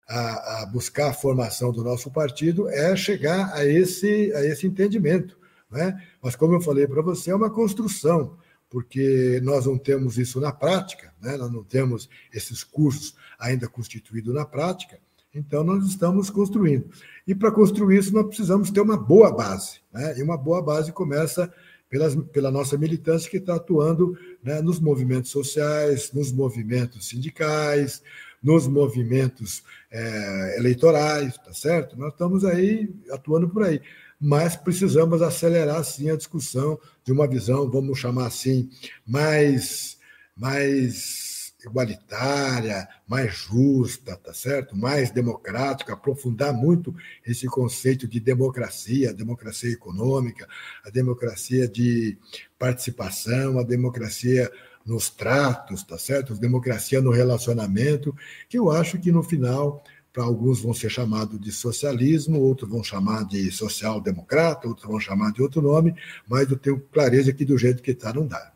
a, a buscar a formação do nosso partido é chegar a esse, a esse entendimento. Né? Mas, como eu falei para você, é uma construção, porque nós não temos isso na prática, né? nós não temos esses cursos ainda constituídos na prática. Então, nós estamos construindo. E para construir isso, nós precisamos ter uma boa base. Né? E uma boa base começa pelas, pela nossa militância que está atuando né, nos movimentos sociais, nos movimentos sindicais, nos movimentos é, eleitorais, tá certo? Nós estamos aí atuando por aí. Mas precisamos acelerar, sim, a discussão de uma visão, vamos chamar assim, mais, mais igualitária, mais justa, tá certo? Mais democrática, aprofundar muito esse conceito de democracia, a democracia econômica, a democracia de participação, a democracia nos tratos, tá certo? A democracia no relacionamento, que eu acho que no final para alguns vão ser chamados de socialismo, outros vão chamar de social-democrata, outros vão chamar de outro nome, mas eu tenho clareza que do jeito que está não dá.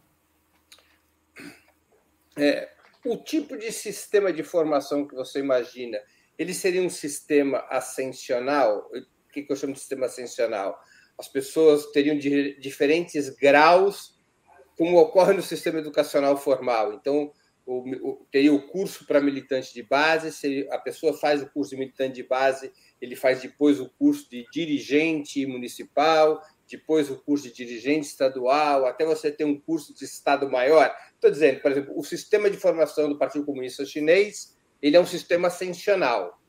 É, o tipo de sistema de formação que você imagina, ele seria um sistema ascensional? O que eu chamo de sistema ascensional? As pessoas teriam diferentes graus, como ocorre no sistema educacional formal. Então, o, o, teria o curso para militante de base, se a pessoa faz o curso de militante de base, ele faz depois o curso de dirigente municipal, depois o curso de dirigente estadual, até você ter um curso de Estado maior. Estou dizendo, por exemplo, o sistema de formação do Partido Comunista Chinês ele é um sistema ascensional.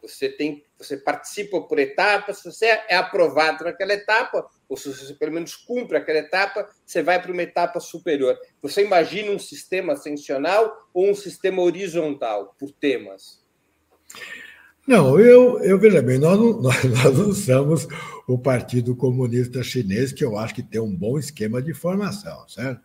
Você tem, você participa por etapas, se você é aprovado naquela etapa, ou se você pelo menos cumpre aquela etapa, você vai para uma etapa superior. Você imagina um sistema ascensional ou um sistema horizontal, por temas? Não, eu, eu veja bem, nós não, [laughs] nós, nós não somos o Partido Comunista Chinês, que eu acho que tem um bom esquema de formação, certo?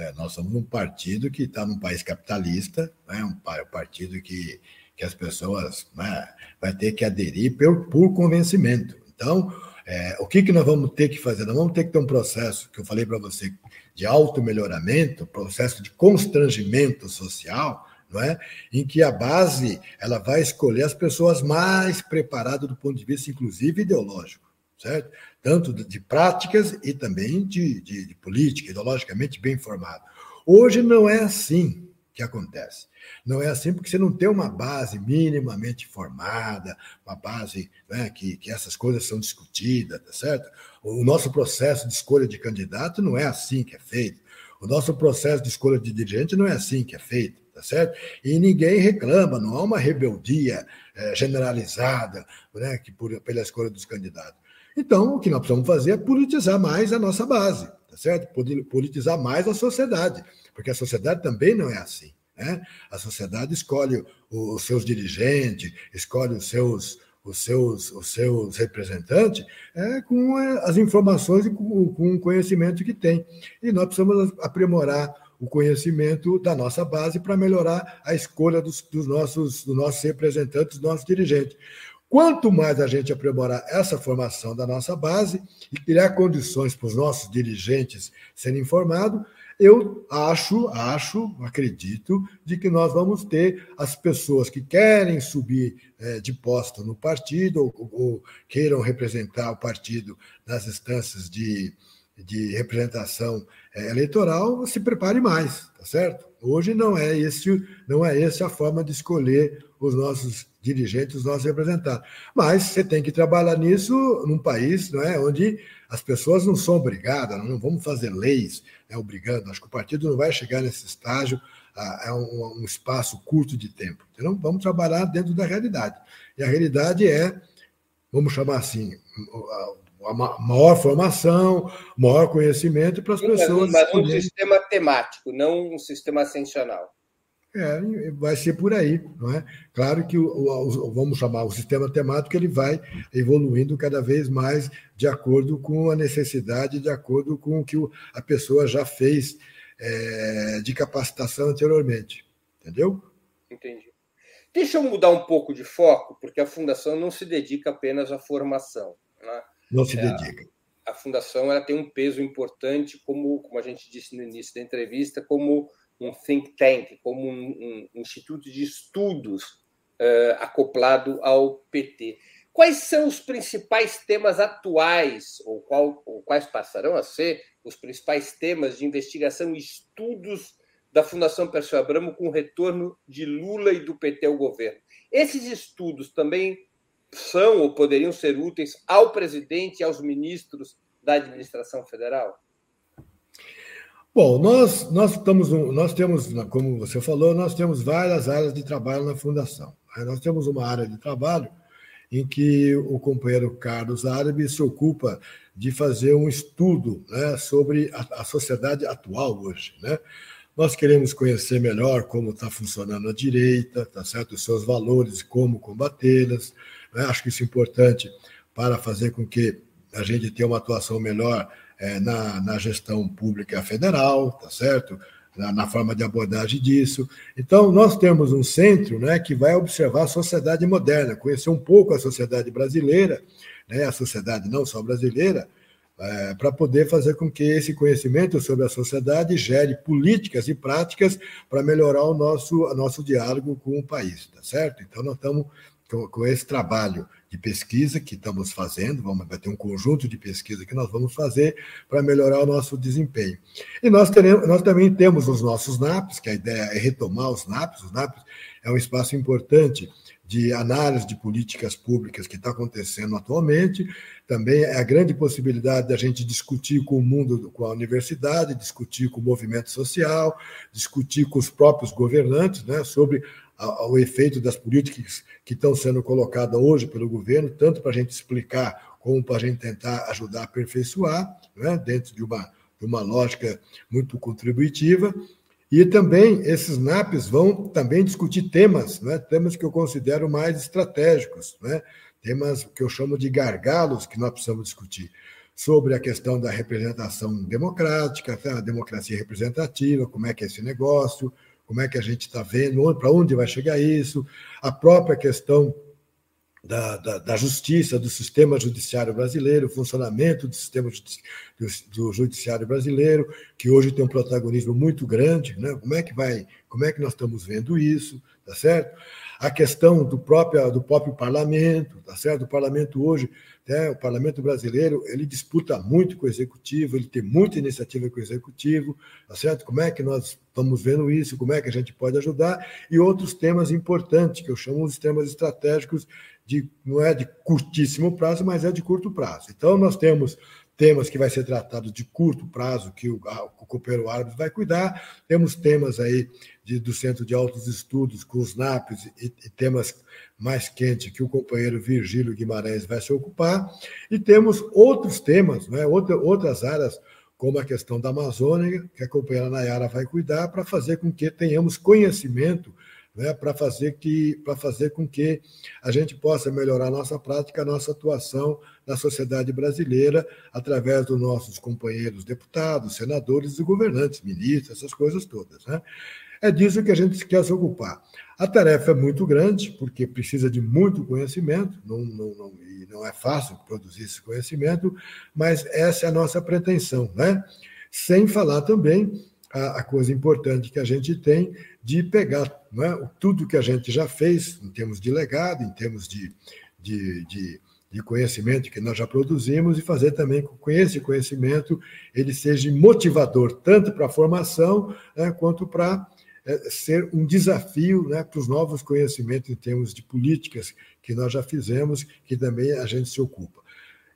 É, nós somos um partido que está num país capitalista, né? um, partido que, que as pessoas né, vai ter que aderir por, por convencimento. Então, é, o que, que nós vamos ter que fazer? Nós vamos ter que ter um processo que eu falei para você de auto-melhoramento, processo de constrangimento social, não é? em que a base ela vai escolher as pessoas mais preparadas do ponto de vista, inclusive, ideológico, certo? Tanto de práticas e também de, de, de política, ideologicamente bem formado. Hoje não é assim que acontece. Não é assim porque você não tem uma base minimamente formada, uma base né, que, que essas coisas são discutidas, tá certo? O nosso processo de escolha de candidato não é assim que é feito. O nosso processo de escolha de dirigente não é assim que é feito, tá certo? E ninguém reclama, não há uma rebeldia é, generalizada né, que por, pela escolha dos candidatos. Então, o que nós precisamos fazer é politizar mais a nossa base, tá certo? Politizar mais a sociedade, porque a sociedade também não é assim. Né? A sociedade escolhe os seus dirigentes, escolhe os seus, os seus, os seus representantes é, com as informações e com, o conhecimento que tem. E nós precisamos aprimorar o conhecimento da nossa base para melhorar a escolha dos, dos, nossos, dos nossos representantes, dos nossos dirigentes. Quanto mais a gente aprimorar essa formação da nossa base e criar condições para os nossos dirigentes serem informados, eu acho, acho, acredito, de que nós vamos ter as pessoas que querem subir é, de posto no partido ou, ou, queiram representar o partido nas instâncias de, de representação é, eleitoral, se prepare mais, tá certo? Hoje não é esse, não é essa a forma de escolher os nossos dirigentes, os nossos representantes. Mas você tem que trabalhar nisso num país não é, onde as pessoas não são obrigadas, não vamos fazer leis né, obrigando. Acho que o partido não vai chegar nesse estágio a um, um, espaço curto de tempo. Então, vamos trabalhar dentro da realidade. E a realidade é vamos chamar assim, a maior formação, maior conhecimento para as pessoas. Mas um sistema temático, não um sistema ascensional. É, vai ser por aí, não é? Claro que o, o, vamos chamar o sistema temático ele vai evoluindo cada vez mais de acordo com a necessidade, de acordo com o que a pessoa já fez é, de capacitação anteriormente, entendeu? Entendi. Deixa eu mudar um pouco de foco, porque a fundação não se dedica apenas à formação. Né? Não se é, dedica. A, a fundação ela tem um peso importante, como, como a gente disse no início da entrevista, como um think tank, como um, um instituto de estudos uh, acoplado ao PT. Quais são os principais temas atuais, ou, qual, ou, quais passarão a ser os principais temas de investigação e estudos da Fundação Perseu Abramo com o retorno de Lula e do PT ao governo? Esses estudos também são ou poderiam ser úteis ao presidente e aos ministros da administração federal? Bom, nós, nós, estamos, nós temos, como você falou, nós temos várias áreas de trabalho na Fundação. Nós temos uma área de trabalho em que o companheiro Carlos Árabe se ocupa de fazer um estudo né, sobre a, a, sociedade atual hoje. Né? Nós queremos conhecer melhor como está funcionando a direita, tá certo? os seus valores, como combatê-las. Né? Acho que isso é importante para fazer com que a gente tenha uma atuação melhor é, na, na gestão pública federal, tá certo? Na, na, forma de abordagem disso. Então, nós temos um centro né, que vai observar a sociedade moderna, conhecer um pouco a sociedade brasileira, né, a sociedade não só brasileira, é, para poder fazer com que esse conhecimento sobre a sociedade gere políticas e práticas para melhorar o nosso, o nosso diálogo com o país, tá certo? Então, nós estamos com, com esse trabalho de pesquisa que estamos fazendo, vamos vai ter um conjunto de pesquisa que nós vamos fazer para melhorar o nosso desempenho. E nós, teremos, nós também temos os nossos NAPs, que a ideia é retomar os NAPs. Os NAPs é um espaço importante de análise de políticas públicas que está acontecendo atualmente. Também é a grande possibilidade da gente discutir com o mundo, com a universidade, discutir com o movimento social, discutir com os próprios governantes né, sobre ao efeito das políticas que estão sendo colocadas hoje pelo governo, tanto para a gente explicar como para a gente tentar ajudar a aperfeiçoar, né, dentro de uma, de uma lógica muito contributiva. E também esses NAPs vão também discutir temas, né, temas que eu considero mais estratégicos, né, temas que eu chamo de gargalos que nós precisamos discutir. Sobre a questão da representação democrática, a democracia representativa, como é que é esse negócio, como é que a gente está vendo, para onde vai chegar isso, a própria questão da, da, da, justiça, do sistema judiciário brasileiro, o funcionamento do sistema do, do, judiciário brasileiro, que hoje tem um protagonismo muito grande, né? como é que vai, como é que nós estamos vendo isso, tá certo? A questão do próprio, do próprio parlamento, tá certo? O parlamento hoje né? O parlamento brasileiro ele disputa muito com o executivo, ele tem muita iniciativa com o executivo, tá certo? Como é que nós estamos vendo isso? Como é que a gente pode ajudar? E outros temas importantes que eu chamo de temas estratégicos de não é de curtíssimo prazo, mas é de curto prazo. Então nós temos temas que vai ser tratado de curto prazo, que o, o árabe vai cuidar. Temos temas aí de, do Centro de Altos Estudos, com os NAPs, e, e temas mais quente que o companheiro Virgílio Guimarães vai se ocupar, e temos outros temas, né, outra, outras áreas, como a questão da Amazônia, que a companheira Nayara vai cuidar, para fazer com que tenhamos conhecimento, né, para fazer, que, fazer com que a gente possa melhorar a nossa prática, a nossa atuação na sociedade brasileira, através dos nossos companheiros deputados, senadores e governantes, ministros, essas coisas todas. Né? É disso que a gente quer se ocupar. A tarefa é muito grande, porque precisa de muito conhecimento, não, não, não, e não é fácil produzir esse conhecimento, mas essa é a nossa pretensão, né? Sem falar também a, coisa importante que a gente tem de pegar né, tudo que a gente já fez, em termos de legado, em termos de, de, de de conhecimento que nós já produzimos e fazer também com esse conhecimento ele seja motivador tanto para a formação né, quanto para é, ser um desafio né, para os novos conhecimentos em termos de políticas que nós já fizemos, que também a gente se ocupa.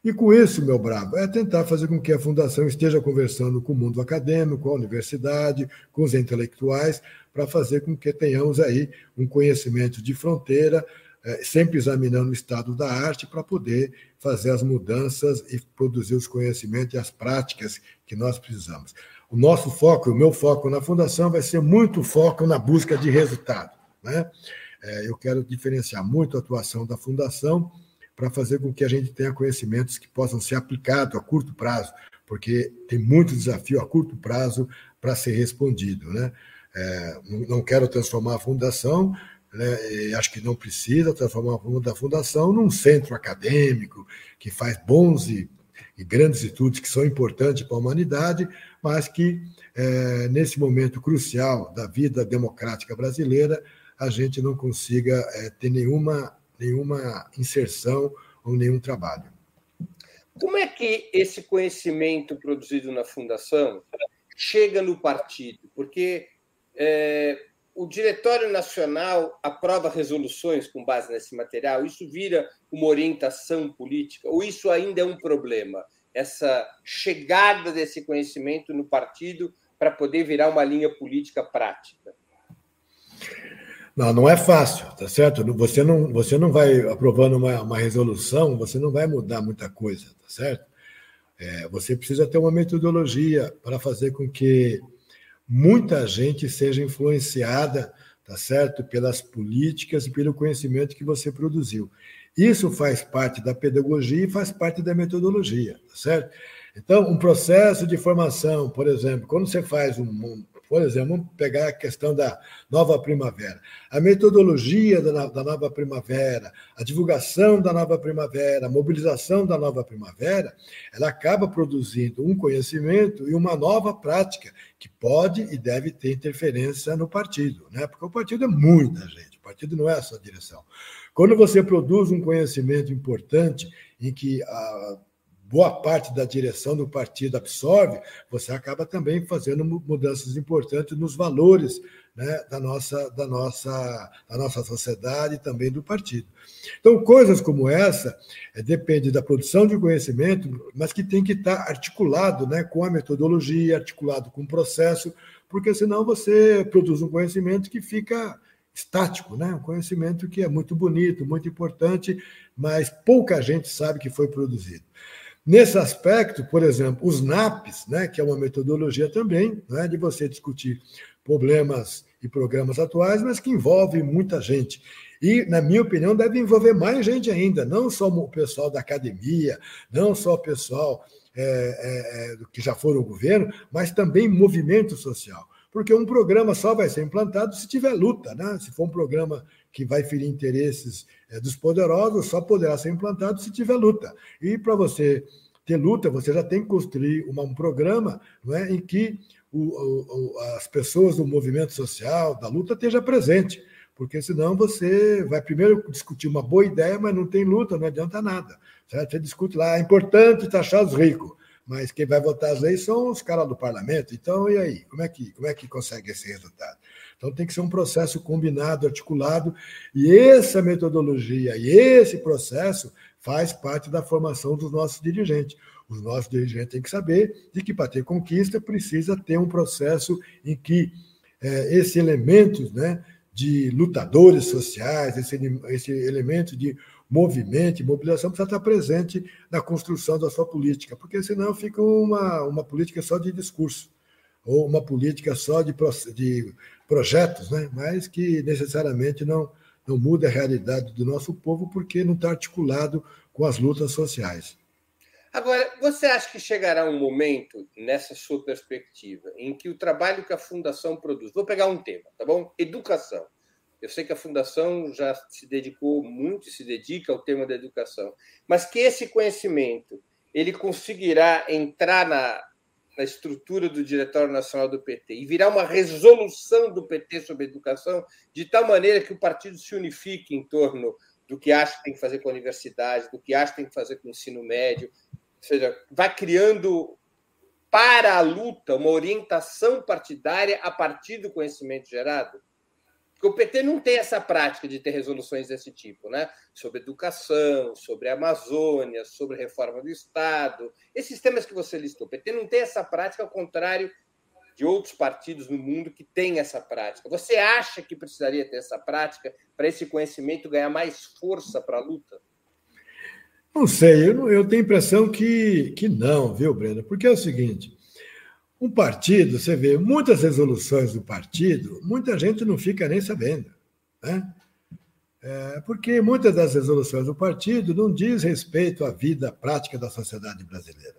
E com isso, meu bravo, é tentar fazer com que a Fundação esteja conversando com o mundo acadêmico, com a universidade, com os intelectuais, para fazer com que tenhamos aí um conhecimento de fronteira, é, sempre examinando o estado da arte para poder fazer as mudanças e produzir os conhecimentos e as práticas que nós precisamos. O nosso foco, o meu foco na fundação vai ser muito foco na busca de resultado. Né? É, eu quero diferenciar muito a atuação da fundação para fazer com que a gente tenha conhecimentos que possam ser aplicados a curto prazo, porque tem muito desafio a curto prazo para ser respondido. Né? É, não quero transformar a fundação, né, acho que não precisa transformar a fundação num centro acadêmico que faz bons e, e grandes estudos que são importantes para a humanidade, mas que, é, nesse momento crucial da vida democrática brasileira, a gente não consiga é, ter nenhuma, nenhuma inserção ou nenhum trabalho. Como é que esse conhecimento produzido na fundação chega no partido? Porque é, o Diretório Nacional aprova resoluções com base nesse material? Isso vira uma orientação política? Ou isso ainda é um problema? Essa chegada desse conhecimento no partido para poder virar uma linha política prática? Não, não é fácil, tá certo? Você não, você não vai aprovando uma, uma resolução, você não vai mudar muita coisa, tá certo? É, você precisa ter uma metodologia para fazer com que muita gente seja influenciada, tá certo, pelas políticas e pelo conhecimento que você produziu. Isso faz parte da pedagogia e faz parte da metodologia, tá certo? Então, um processo de formação, por exemplo, quando você faz um, por exemplo, vamos pegar a questão da nova primavera. A metodologia da, da nova primavera, a divulgação da nova primavera, a mobilização da nova primavera, ela acaba produzindo um conhecimento e uma nova prática que pode e deve ter interferência no partido, né? porque o partido é muita gente, o partido não é só direção. Quando você produz um conhecimento importante em que a boa parte da direção do partido absorve, você acaba também fazendo mudanças importantes nos valores né, da, nossa, da, nossa, da nossa sociedade e também do partido. Então, coisas como essa é, depende da produção de conhecimento, mas que tem que estar articulado né, com a metodologia, articulado com o processo, porque senão você produz um conhecimento que fica estático, né? um conhecimento que é muito bonito, muito importante, mas pouca gente sabe que foi produzido. Nesse aspecto, por exemplo, os NAPs, né, que é uma metodologia também né, de você discutir problemas e programas atuais, mas que envolve muita gente. E, na minha opinião, deve envolver mais gente ainda, não só o pessoal da academia, não só o pessoal é, é, é que já foram ao governo, mas também movimento social. Porque um programa só vai ser implantado se tiver luta, né? Se for um programa que vai ferir interesses é, dos poderosos, só poderá ser implantado se tiver luta. E para você ter luta, você já tem que construir uma, um programa é, em que o, o, as pessoas do movimento social, da luta, estejam presentes. Porque senão você vai primeiro discutir uma boa ideia, mas não tem luta, não adianta nada. Certo? Você discute lá, é importante taxar os ricos mas quem vai votar as leis são os caras do parlamento. Então, e aí? Como é que, como é que consegue esse resultado? Então, tem que ser um processo combinado, articulado, e essa metodologia e esse processo faz parte da formação dos nossos dirigentes. Os nossos dirigentes têm que saber de que, para ter conquista, precisa ter um processo em que é, esse elemento né, de lutadores sociais, esse, esse elemento de movimento e mobilização precisa estar presente na construção da sua política, porque senão fica uma, uma política só de discurso, ou uma política só de, de projetos, né? mas que necessariamente não, não muda a realidade do nosso povo, porque não está articulado com as lutas sociais. Agora, você acha que chegará um momento, nessa sua perspectiva, em que o trabalho que a Fundação produz, vou pegar um tema, tá bom? Educação. Eu sei que a Fundação já se dedicou muito, se dedica ao tema da educação, mas que esse conhecimento ele conseguirá entrar na, na estrutura do Diretório Nacional do PT e virar uma resolução do PT sobre educação, de tal maneira que o partido se unifique em torno do que acha que tem que fazer com a universidade, do que acha que tem que fazer com o ensino médio, ou seja, vai criando para a luta uma orientação partidária a partir do conhecimento gerado? Porque o PT não tem essa prática de ter resoluções desse tipo, né? Sobre educação, sobre Amazônia, sobre reforma do Estado, esses temas que você listou. O PT não tem essa prática, ao contrário de outros partidos no mundo que têm essa prática. Você acha que precisaria ter essa prática para esse conhecimento ganhar mais força para a luta? Não sei, eu, eu tenho a impressão que, que não, viu, Breno? Porque é o seguinte: um partido, você vê muitas resoluções do partido, muita gente não fica nem sabendo. Né? É, porque muitas das resoluções do partido não diz respeito à vida prática da sociedade brasileira.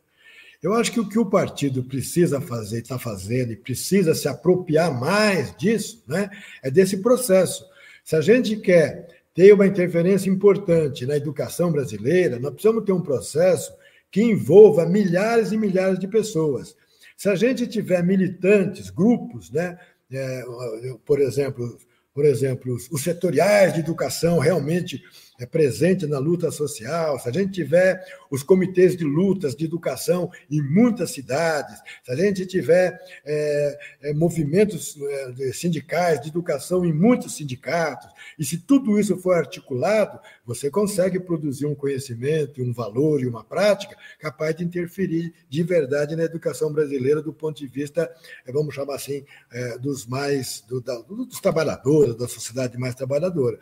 Eu acho que o que o partido precisa fazer, está fazendo, e precisa se apropriar mais disso, né, é desse processo. Se a gente quer ter uma interferência importante na educação brasileira, nós precisamos ter um processo que envolva milhares e milhares de pessoas. Se a gente tiver militantes, grupos, né, é, por exemplo, por exemplo, os setoriais de educação realmente é presente na luta social, se a gente tiver os comitês de lutas de educação em muitas cidades, se a gente tiver é, é, movimentos é, sindicais de educação em muitos sindicatos, e se tudo isso for articulado, você consegue produzir um conhecimento, um valor e uma prática capaz de interferir de verdade na educação brasileira do ponto de vista, é, vamos chamar assim, é, dos mais do, da, dos trabalhadores, da sociedade mais trabalhadora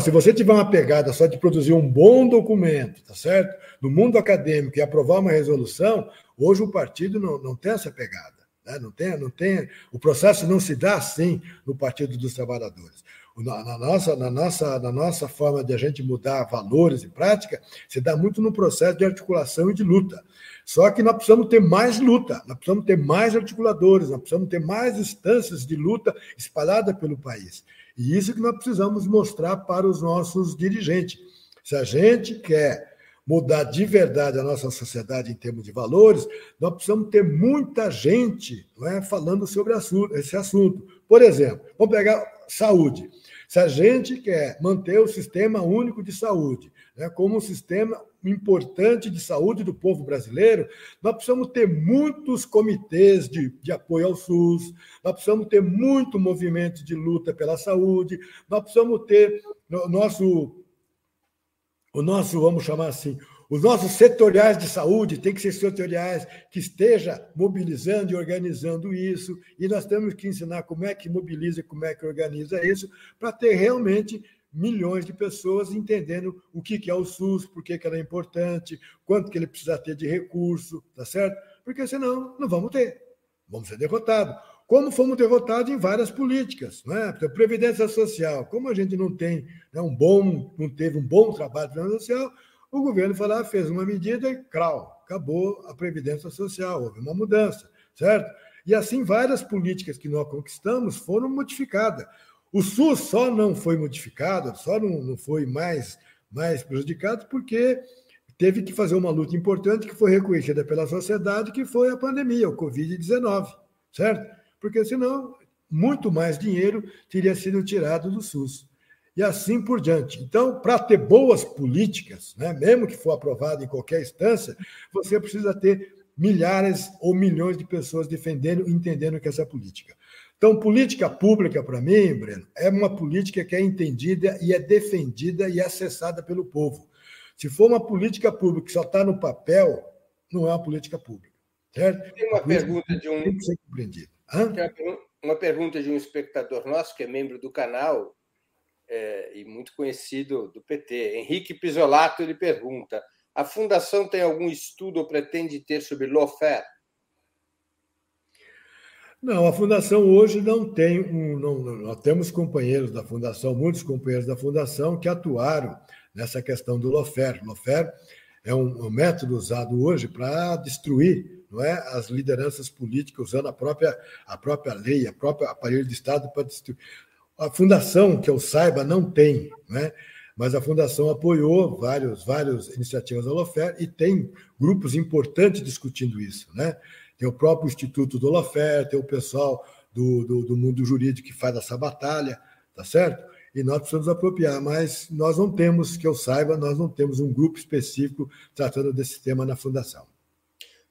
se você tiver uma pegada só de produzir um bom documento, tá certo? No mundo acadêmico e aprovar uma resolução, hoje o partido não, não tem essa pegada. Né? Não, tem, não tem, o processo não se dá assim no Partido dos Trabalhadores. Na, na, nossa, na, nossa, na nossa forma de a gente mudar valores e prática, se dá muito no processo de articulação e de luta. Só que nós precisamos ter mais luta, nós precisamos ter mais articuladores, nós precisamos ter mais instâncias de luta espalhadas pelo país. E isso que nós precisamos mostrar para os nossos dirigentes. Se a gente quer mudar de verdade a nossa sociedade em termos de valores, nós precisamos ter muita gente não é, falando sobre esse assunto. Por exemplo, vamos pegar saúde. Se a gente quer manter o sistema único de saúde né, como um sistema importante de saúde do povo brasileiro, nós precisamos ter muitos comitês de, de apoio ao SUS, nós precisamos ter muito movimento de luta pela saúde, nós precisamos ter o nosso, o nosso, vamos chamar assim, os nossos setoriais de saúde têm que ser setoriais que esteja mobilizando e organizando isso, e nós temos que ensinar como é que mobiliza e como é que organiza isso, para ter realmente milhões de pessoas entendendo o que é o SUS, por que ele é importante, quanto que ele precisa ter de recurso, tá certo? Porque senão não vamos ter, vamos ser derrotados. Como fomos derrotados em várias políticas, né? Previdência social, como a gente não tem né, um bom, não teve um bom trabalho de previdência social, o governo foi lá, fez uma medida e, crau, acabou a Previdência Social, houve uma mudança, certo? E assim várias políticas que nós conquistamos foram modificadas. O SUS só não foi modificado, só não, não foi mais, mais prejudicado porque teve que fazer uma luta importante que foi reconhecida pela sociedade, que foi a pandemia, o Covid-19, certo? Porque senão muito mais dinheiro teria sido tirado do SUS. E assim por diante. Então, para ter boas políticas, né, mesmo que for aprovado em qualquer instância, você precisa ter milhares ou milhões de pessoas defendendo e entendendo que essa é política. Então, política pública, para mim, Breno, é uma política que é entendida e é defendida e é acessada pelo povo. Se for uma política pública que só está no papel, não é uma política pública. Certo? Tem uma pergunta de um. Tem que ser compreendida. Uma pergunta de um espectador nosso, que é membro do canal é, e muito conhecido do PT. Henrique Pisolato ele pergunta: a fundação tem algum estudo ou pretende ter sobre lawfare? Não, a Fundação hoje não tem um. Não, nós temos companheiros da Fundação, muitos companheiros da Fundação, que atuaram nessa questão do Lofer. Lofer é um, um método usado hoje para destruir não é, as lideranças políticas, usando a própria, a própria lei, a própria aparelho de Estado para destruir. A Fundação, que eu saiba, não tem, né? mas a Fundação apoiou vários, várias iniciativas da Lofer e tem grupos importantes discutindo isso. Né? Tem o próprio Instituto do Lofer, tem o pessoal do, do, do, mundo jurídico que faz essa batalha, tá certo? E nós precisamos apropriar, mas nós não temos, que eu saiba, nós não temos um grupo específico tratando desse tema na Fundação.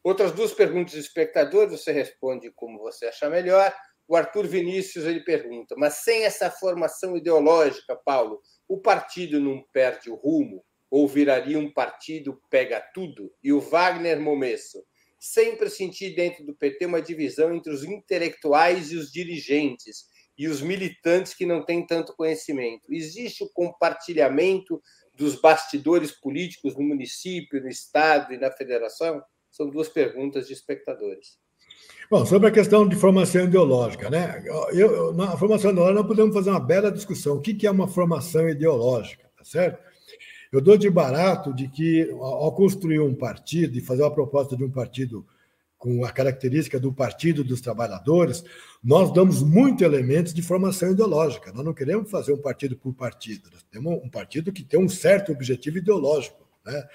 Outras duas perguntas do espectador, você responde como você achar melhor. O Arthur Vinícius ele pergunta: mas sem essa formação ideológica, Paulo, o partido não perde o rumo? Ou viraria um partido pega tudo? E o Wagner Momesso sempre senti dentro do PT uma divisão entre os intelectuais e os dirigentes, e os militantes que não têm tanto conhecimento. Existe o compartilhamento dos bastidores políticos no município, no estado e na federação? São duas perguntas de espectadores. Bom, sobre a questão de formação ideológica, né? Eu, na formação ideológica, nós podemos fazer uma bela discussão. O que é uma formação ideológica, tá certo? Eu dou de barato de que, ao construir um partido e fazer uma proposta de um partido com a característica do Partido dos Trabalhadores, nós damos muitos elementos de formação ideológica. Nós não queremos fazer um partido por partido, nós temos um partido que tem um certo objetivo ideológico, né?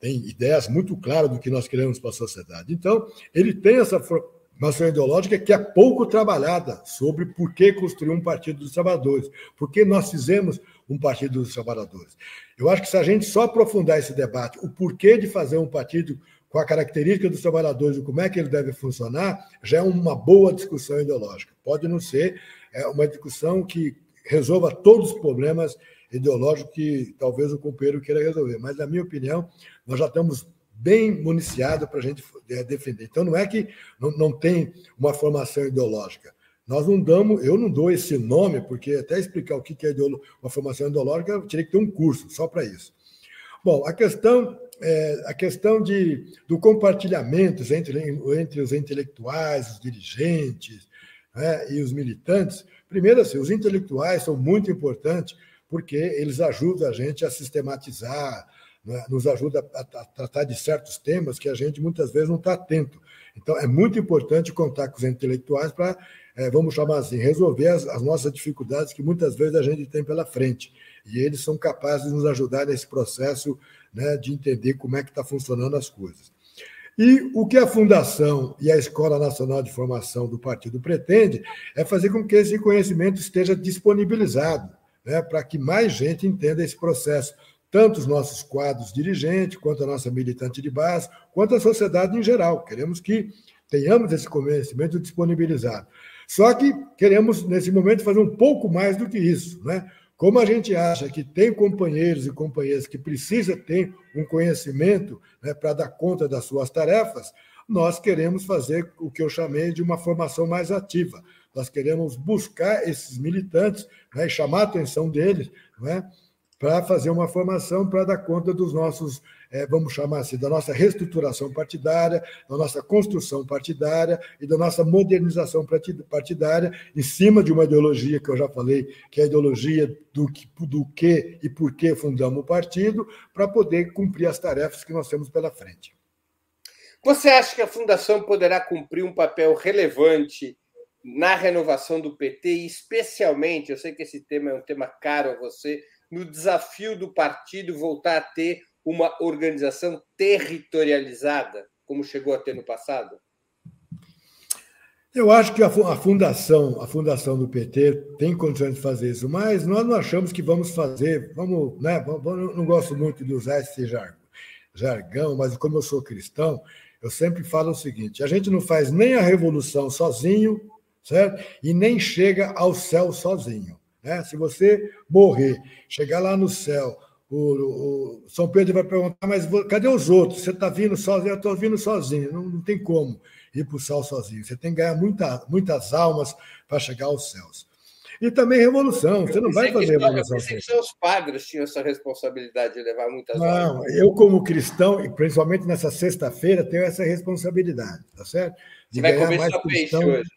tem ideias muito claras do que nós queremos para a sociedade. Então, ele tem essa formação ideológica que é pouco trabalhada sobre por que construir um Partido dos Trabalhadores, por que nós fizemos um Partido dos Trabalhadores. Eu acho que se a gente só aprofundar esse debate, o porquê de fazer um partido com a característica dos trabalhadores e como é que ele deve funcionar, já é uma boa discussão ideológica. Pode não ser é uma discussão que resolva todos os problemas ideológicos que talvez o companheiro queira resolver, mas, na minha opinião, nós já estamos bem municiados para a gente é, defender. Então, não é que não, não tem uma formação ideológica. Nós não damos, eu não dou esse nome, porque até explicar o que é uma formação ideológica, eu teria que ter um curso só para isso. Bom, a questão é, a questão de, do compartilhamento entre, entre os intelectuais, os dirigentes né, e os militantes. Primeiro, assim, os intelectuais são muito importantes porque eles ajudam a gente a sistematizar, né, nos ajuda a, a, tratar de certos temas que a gente muitas vezes não está atento. Então, é muito importante contar com os intelectuais para, é, vamos chamar assim, resolver as, as nossas dificuldades que muitas vezes a gente tem pela frente. E eles são capazes de nos ajudar nesse processo né, de entender como é que está funcionando as coisas. E o que a Fundação e a Escola Nacional de Formação do Partido pretende é fazer com que esse conhecimento esteja disponibilizado, né, para que mais gente entenda esse processo, tanto os nossos quadros dirigentes, quanto a nossa militante de base, quanto a sociedade em geral. Queremos que tenhamos esse conhecimento disponibilizado. Só que queremos, nesse momento, fazer um pouco mais do que isso. Né? Como a gente acha que tem companheiros e companheiras que precisam ter um conhecimento né, para dar conta das suas tarefas, nós queremos fazer o que eu chamei de uma formação mais ativa. Nós queremos buscar esses militantes né, e chamar a atenção deles né, para fazer uma formação para dar conta dos nossos é, vamos chamar assim, da nossa reestruturação partidária, da nossa construção partidária e da nossa modernização partidária, em cima de uma ideologia que eu já falei, que é a ideologia do que, do que e por que fundamos o partido, para poder cumprir as tarefas que nós temos pela frente. Você acha que a Fundação poderá cumprir um papel relevante na renovação do PT, especialmente, eu sei que esse tema é um tema caro a você, no desafio do partido voltar a ter uma organização territorializada, como chegou a ter no passado? Eu acho que a fundação, a fundação do PT tem condições de fazer isso, mas nós não achamos que vamos fazer, vamos, né? Não gosto muito de usar esse jargão, mas como eu sou cristão, eu sempre falo o seguinte: a gente não faz nem a revolução sozinho, certo? E nem chega ao céu sozinho. Né? Se você morrer, chegar lá no céu, o, o, São Pedro vai perguntar, mas cadê os outros? Você está vindo sozinho? Eu estou vindo sozinho. Não, não, tem como ir para o céu sozinho. Você tem que ganhar muita, muitas almas para chegar aos céus. E também revolução. Você não vai fazer revolução. Eu que os padres tinham essa responsabilidade de levar muitas não, almas. Não, eu, como cristão, e principalmente nessa sexta-feira, tenho essa responsabilidade, tá certo? De Você vai comer sua peixe hoje.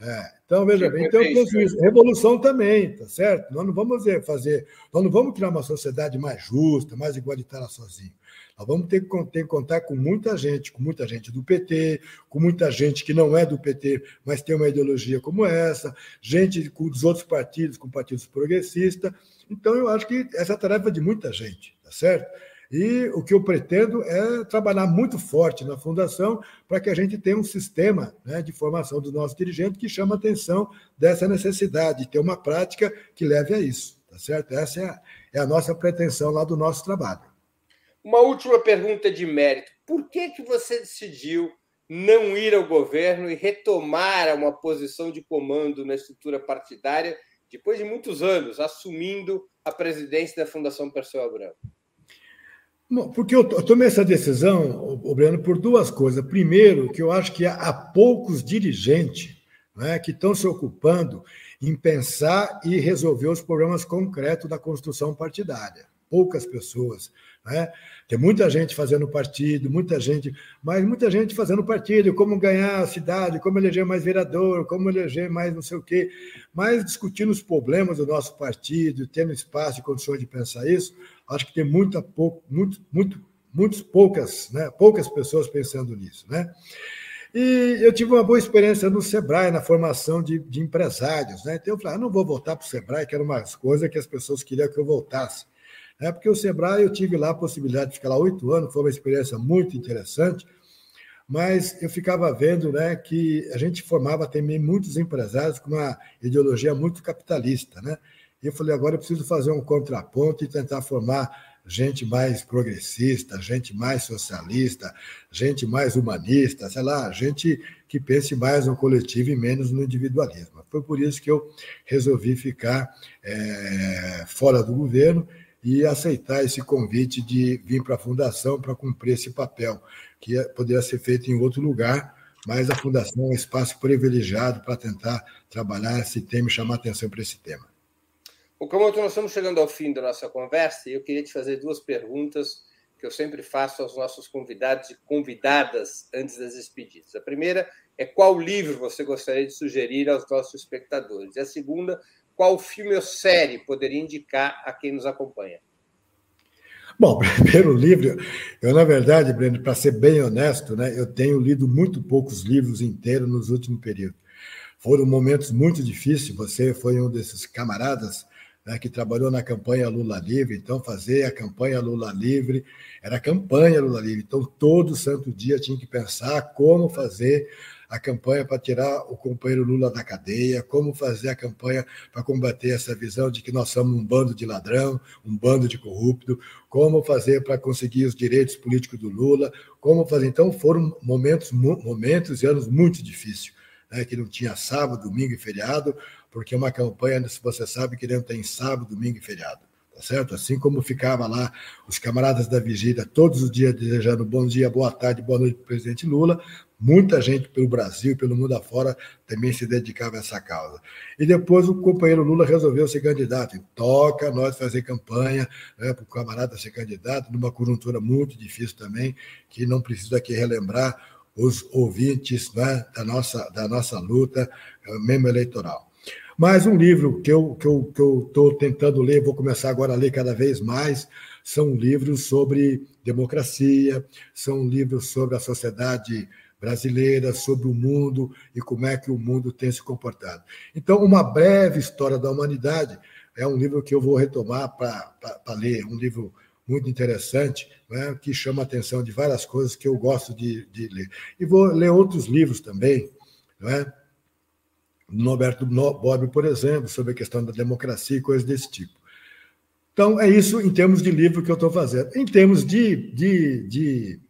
É, então, veja bem, então, isso. revolução também, tá certo? Nós não vamos fazer, nós não vamos criar uma sociedade mais justa, mais igualitária sozinho. Nós vamos ter que, ter que contar com muita gente, com muita gente do PT, com muita gente que não é do PT, mas tem uma ideologia como essa, gente dos outros partidos, com partidos progressistas. Então, eu acho que essa é a tarefa de muita gente, tá certo? E o que eu pretendo é trabalhar muito forte na fundação para que a gente tenha um sistema né, de formação dos nossos dirigentes que chama atenção dessa necessidade de ter uma prática que leve a isso, tá certo? Essa é a, é a nossa pretensão lá do nosso trabalho. Uma última pergunta de mérito: por que que você decidiu não ir ao governo e retomar uma posição de comando na estrutura partidária depois de muitos anos assumindo a presidência da Fundação Perseu Abrão? Porque eu tomei essa decisão, Breno, por duas coisas. Primeiro, que eu acho que há poucos dirigentes né, que estão se ocupando em pensar e resolver os problemas concretos da construção partidária. Poucas pessoas. Né? Tem muita gente fazendo partido, muita gente, mas muita gente fazendo partido, como ganhar a cidade, como eleger mais vereador, como eleger mais não sei o quê, mas discutindo os problemas do nosso partido, tendo espaço e condições de pensar isso, acho que tem muita pouco, muito, muito, muitas poucas, né, poucas pessoas pensando nisso, né? E eu tive uma boa experiência no Sebrae, na formação de, de empresários. Né? Então eu falei, ah, não vou voltar para o Sebrae, que era uma coisa que as pessoas queriam que eu voltasse. É porque o Sebrae, eu tive lá a possibilidade de ficar lá oito anos, foi uma experiência muito interessante, mas eu ficava vendo né, que a gente formava também muitos empresários com uma ideologia muito capitalista. Né? E eu falei, agora eu preciso fazer um contraponto e tentar formar gente mais progressista, gente mais socialista, gente mais humanista, sei lá, gente que pense mais no coletivo e menos no individualismo. Foi por isso que eu resolvi ficar é, fora do governo e aceitar esse convite de vir para a fundação para cumprir esse papel, que é, poderia ser feito em outro lugar, mas a fundação é um espaço privilegiado para tentar trabalhar esse tema e chamar atenção para esse tema. O como nós estamos chegando ao fim da nossa conversa e eu queria te fazer duas perguntas que eu sempre faço aos nossos convidados e convidadas antes das despedidas. A primeira é qual livro você gostaria de sugerir aos nossos espectadores? E a segunda, qual filme ou série poderia indicar a quem nos acompanha? Bom, [laughs] primeiro livro, eu, na verdade, Breno, para ser bem honesto, né, eu tenho lido muito poucos livros inteiros nos últimos períodos. Foram momentos muito difíceis, você foi um desses camaradas né, que trabalhou na campanha Lula Livre, então fazer a campanha Lula Livre, era campanha Lula Livre, então todo santo dia tinha que pensar como fazer a campanha para tirar o companheiro Lula da cadeia, como fazer a campanha para combater essa visão de que nós somos um bando de ladrão, um bando de corrupto, como fazer para conseguir os direitos políticos do Lula, como fazer. Então foram momentos, momentos e anos muito difíceis, né, que não tinha sábado, domingo e feriado, porque uma campanha, se você sabe, que não tem sábado, domingo e feriado tá certo? Assim como ficava lá os camaradas da vigília todos os dias desejando bom dia, boa tarde, boa noite para o presidente Lula, muita gente pelo Brasil e pelo mundo afora também se dedicava a essa causa. E depois o companheiro Lula resolveu ser candidato. E toca nós fazer campanha né, para o camarada ser candidato, numa conjuntura muito difícil também, que não preciso aqui relembrar os ouvintes né, da, nossa, da nossa luta, eh, mesmo eleitoral. Mas um livro que eu estou que eu, que eu tentando ler, vou começar agora a ler cada vez mais, são livros sobre democracia, são livros sobre a sociedade brasileira, sobre o mundo e como é que o mundo tem se comportado. Então, uma breve história da humanidade é um livro que eu vou retomar para ler, um livro muito interessante, né, que chama a atenção de várias coisas que eu gosto de, de ler. E vou ler outros livros também, né, Norberto Bobbio, por exemplo, sobre a questão da democracia e coisas desse tipo. Então, é isso em termos de livro que eu estou fazendo. Em termos de, de, de,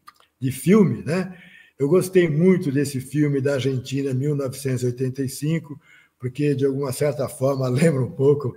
de filme, né? Eu gostei muito desse filme da Argentina, 1985, porque, de alguma certa forma, [laughs] lembra um pouco,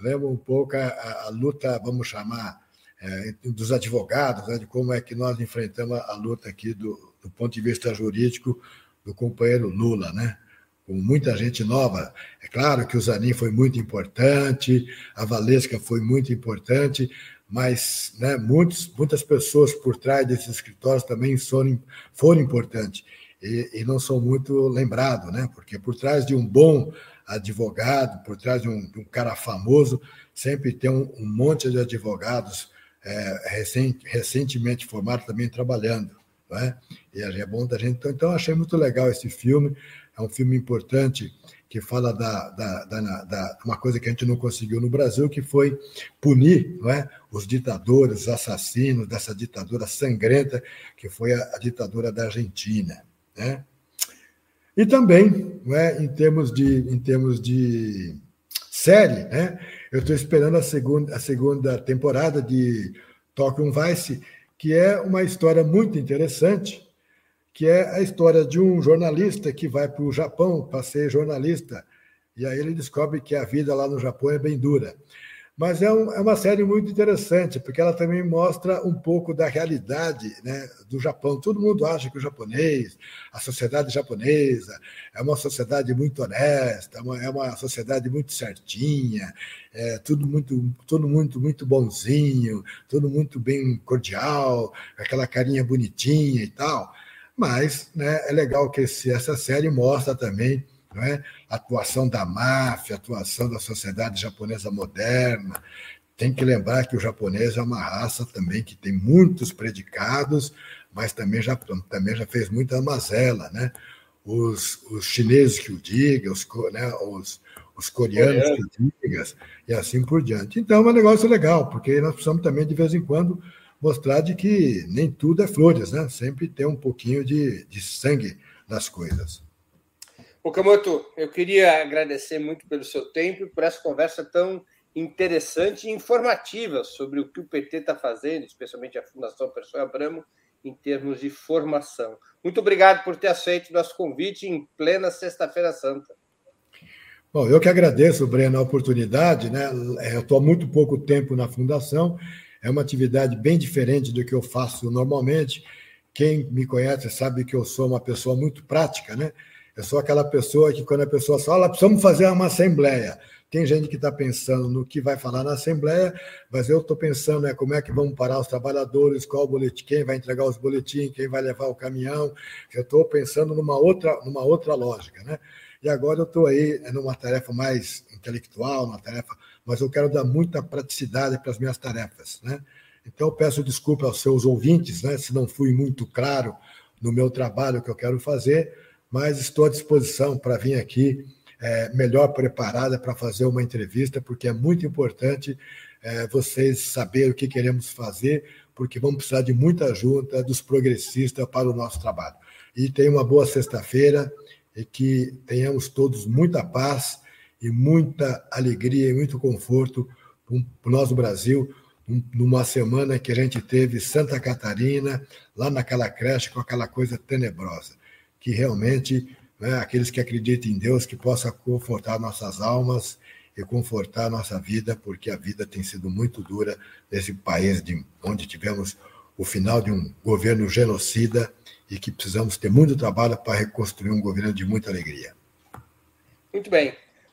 lembra um pouco a, a luta, vamos chamar, é, dos advogados, né? de como é que nós enfrentamos a luta aqui do, do ponto de vista jurídico do companheiro Lula, né? com muita gente nova. É claro que o Zanin foi muito importante, a Valesca foi muito importante, mas né, muitos, muitas pessoas por trás desses escritórios também foram, foram importantes e, e, não são muito lembrados, né? porque por trás de um bom advogado, por trás de um, de um cara famoso, sempre tem um, um monte de advogados é, recent, recentemente formados também trabalhando. Né? E é bom da gente. Então, então, achei muito legal esse filme. É um filme importante que fala da, da, da, da, uma coisa que a gente não conseguiu no Brasil, que foi punir não é, os ditadores, os assassinos dessa ditadura sangrenta, que foi a, a ditadura da Argentina. Né? E também, não é, em, termos de, em termos de série, né, eu estou esperando a segunda, a segunda temporada de Tokyo Vice, que é uma história muito interessante, que é a história de um jornalista que vai para o Japão para ser jornalista, e aí ele descobre que a vida lá no Japão é bem dura. Mas é, um, é, uma série muito interessante, porque ela também mostra um pouco da realidade né, do Japão. Todo mundo acha que o japonês, a sociedade japonesa, é uma sociedade muito honesta, é uma, é sociedade muito certinha, é tudo muito, todo muito, muito bonzinho, tudo muito bem cordial, aquela carinha bonitinha e tal. Mas né, é legal que esse, essa série mostra também é? a atuação da máfia, a atuação da sociedade japonesa moderna. Tem que lembrar que o japonês é uma raça também que tem muitos predicados, mas também já, também já fez muita mazela. Né? Os, os chineses que o digam, os, né, os, os coreanos Coreano. que o digam, e assim por diante. Então é um negócio legal, porque nós precisamos também, de vez em quando, mostrar de que nem tudo é flores, né? Sempre tem um pouquinho de, de sangue nas coisas. Okamoto, eu queria agradecer muito pelo seu tempo e por essa conversa tão interessante e informativa sobre o que o PT está fazendo, especialmente a Fundação Pessoa Abramo, em termos de formação. Muito obrigado por ter aceito nosso convite em plena Sexta-feira Santa. Bom, eu que agradeço, Breno, a oportunidade. Né? Eu estou há muito pouco tempo na Fundação, é uma atividade bem diferente do que eu faço normalmente. Quem me conhece sabe que eu sou uma pessoa muito prática, né? Eu sou aquela pessoa que, quando a pessoa fala, precisamos fazer uma assembleia. Tem gente que está pensando no que vai falar na Assembleia, mas eu estou pensando né, como é que vamos parar os trabalhadores, qual boletim, quem vai entregar os boletins, quem vai levar o caminhão. Eu estou pensando numa outra, numa outra lógica. Né? E agora eu estou aí é, numa tarefa mais intelectual, uma tarefa, mas eu quero dar muita praticidade para as minhas tarefas. Né? Então, eu peço desculpa aos seus ouvintes, né, se não fui muito claro no meu trabalho que eu quero fazer, mas estou à disposição para vir aqui é, melhor preparada para fazer uma entrevista, porque é muito importante é, vocês saberem o que queremos fazer, porque vamos precisar de muita ajuda dos progressistas para o nosso trabalho. E tenha uma boa sexta-feira e que tenhamos todos muita paz e muita alegria e muito conforto para o nosso Brasil, numa semana que a gente teve Santa Catarina, lá naquela creche com aquela coisa tenebrosa que realmente né, aqueles que acreditam em Deus que possa confortar nossas almas e confortar nossa vida, porque a vida tem sido muito dura nesse país de onde tivemos o final de um governo genocida e que precisamos ter muito trabalho para reconstruir um governo de muita alegria. Muito bem.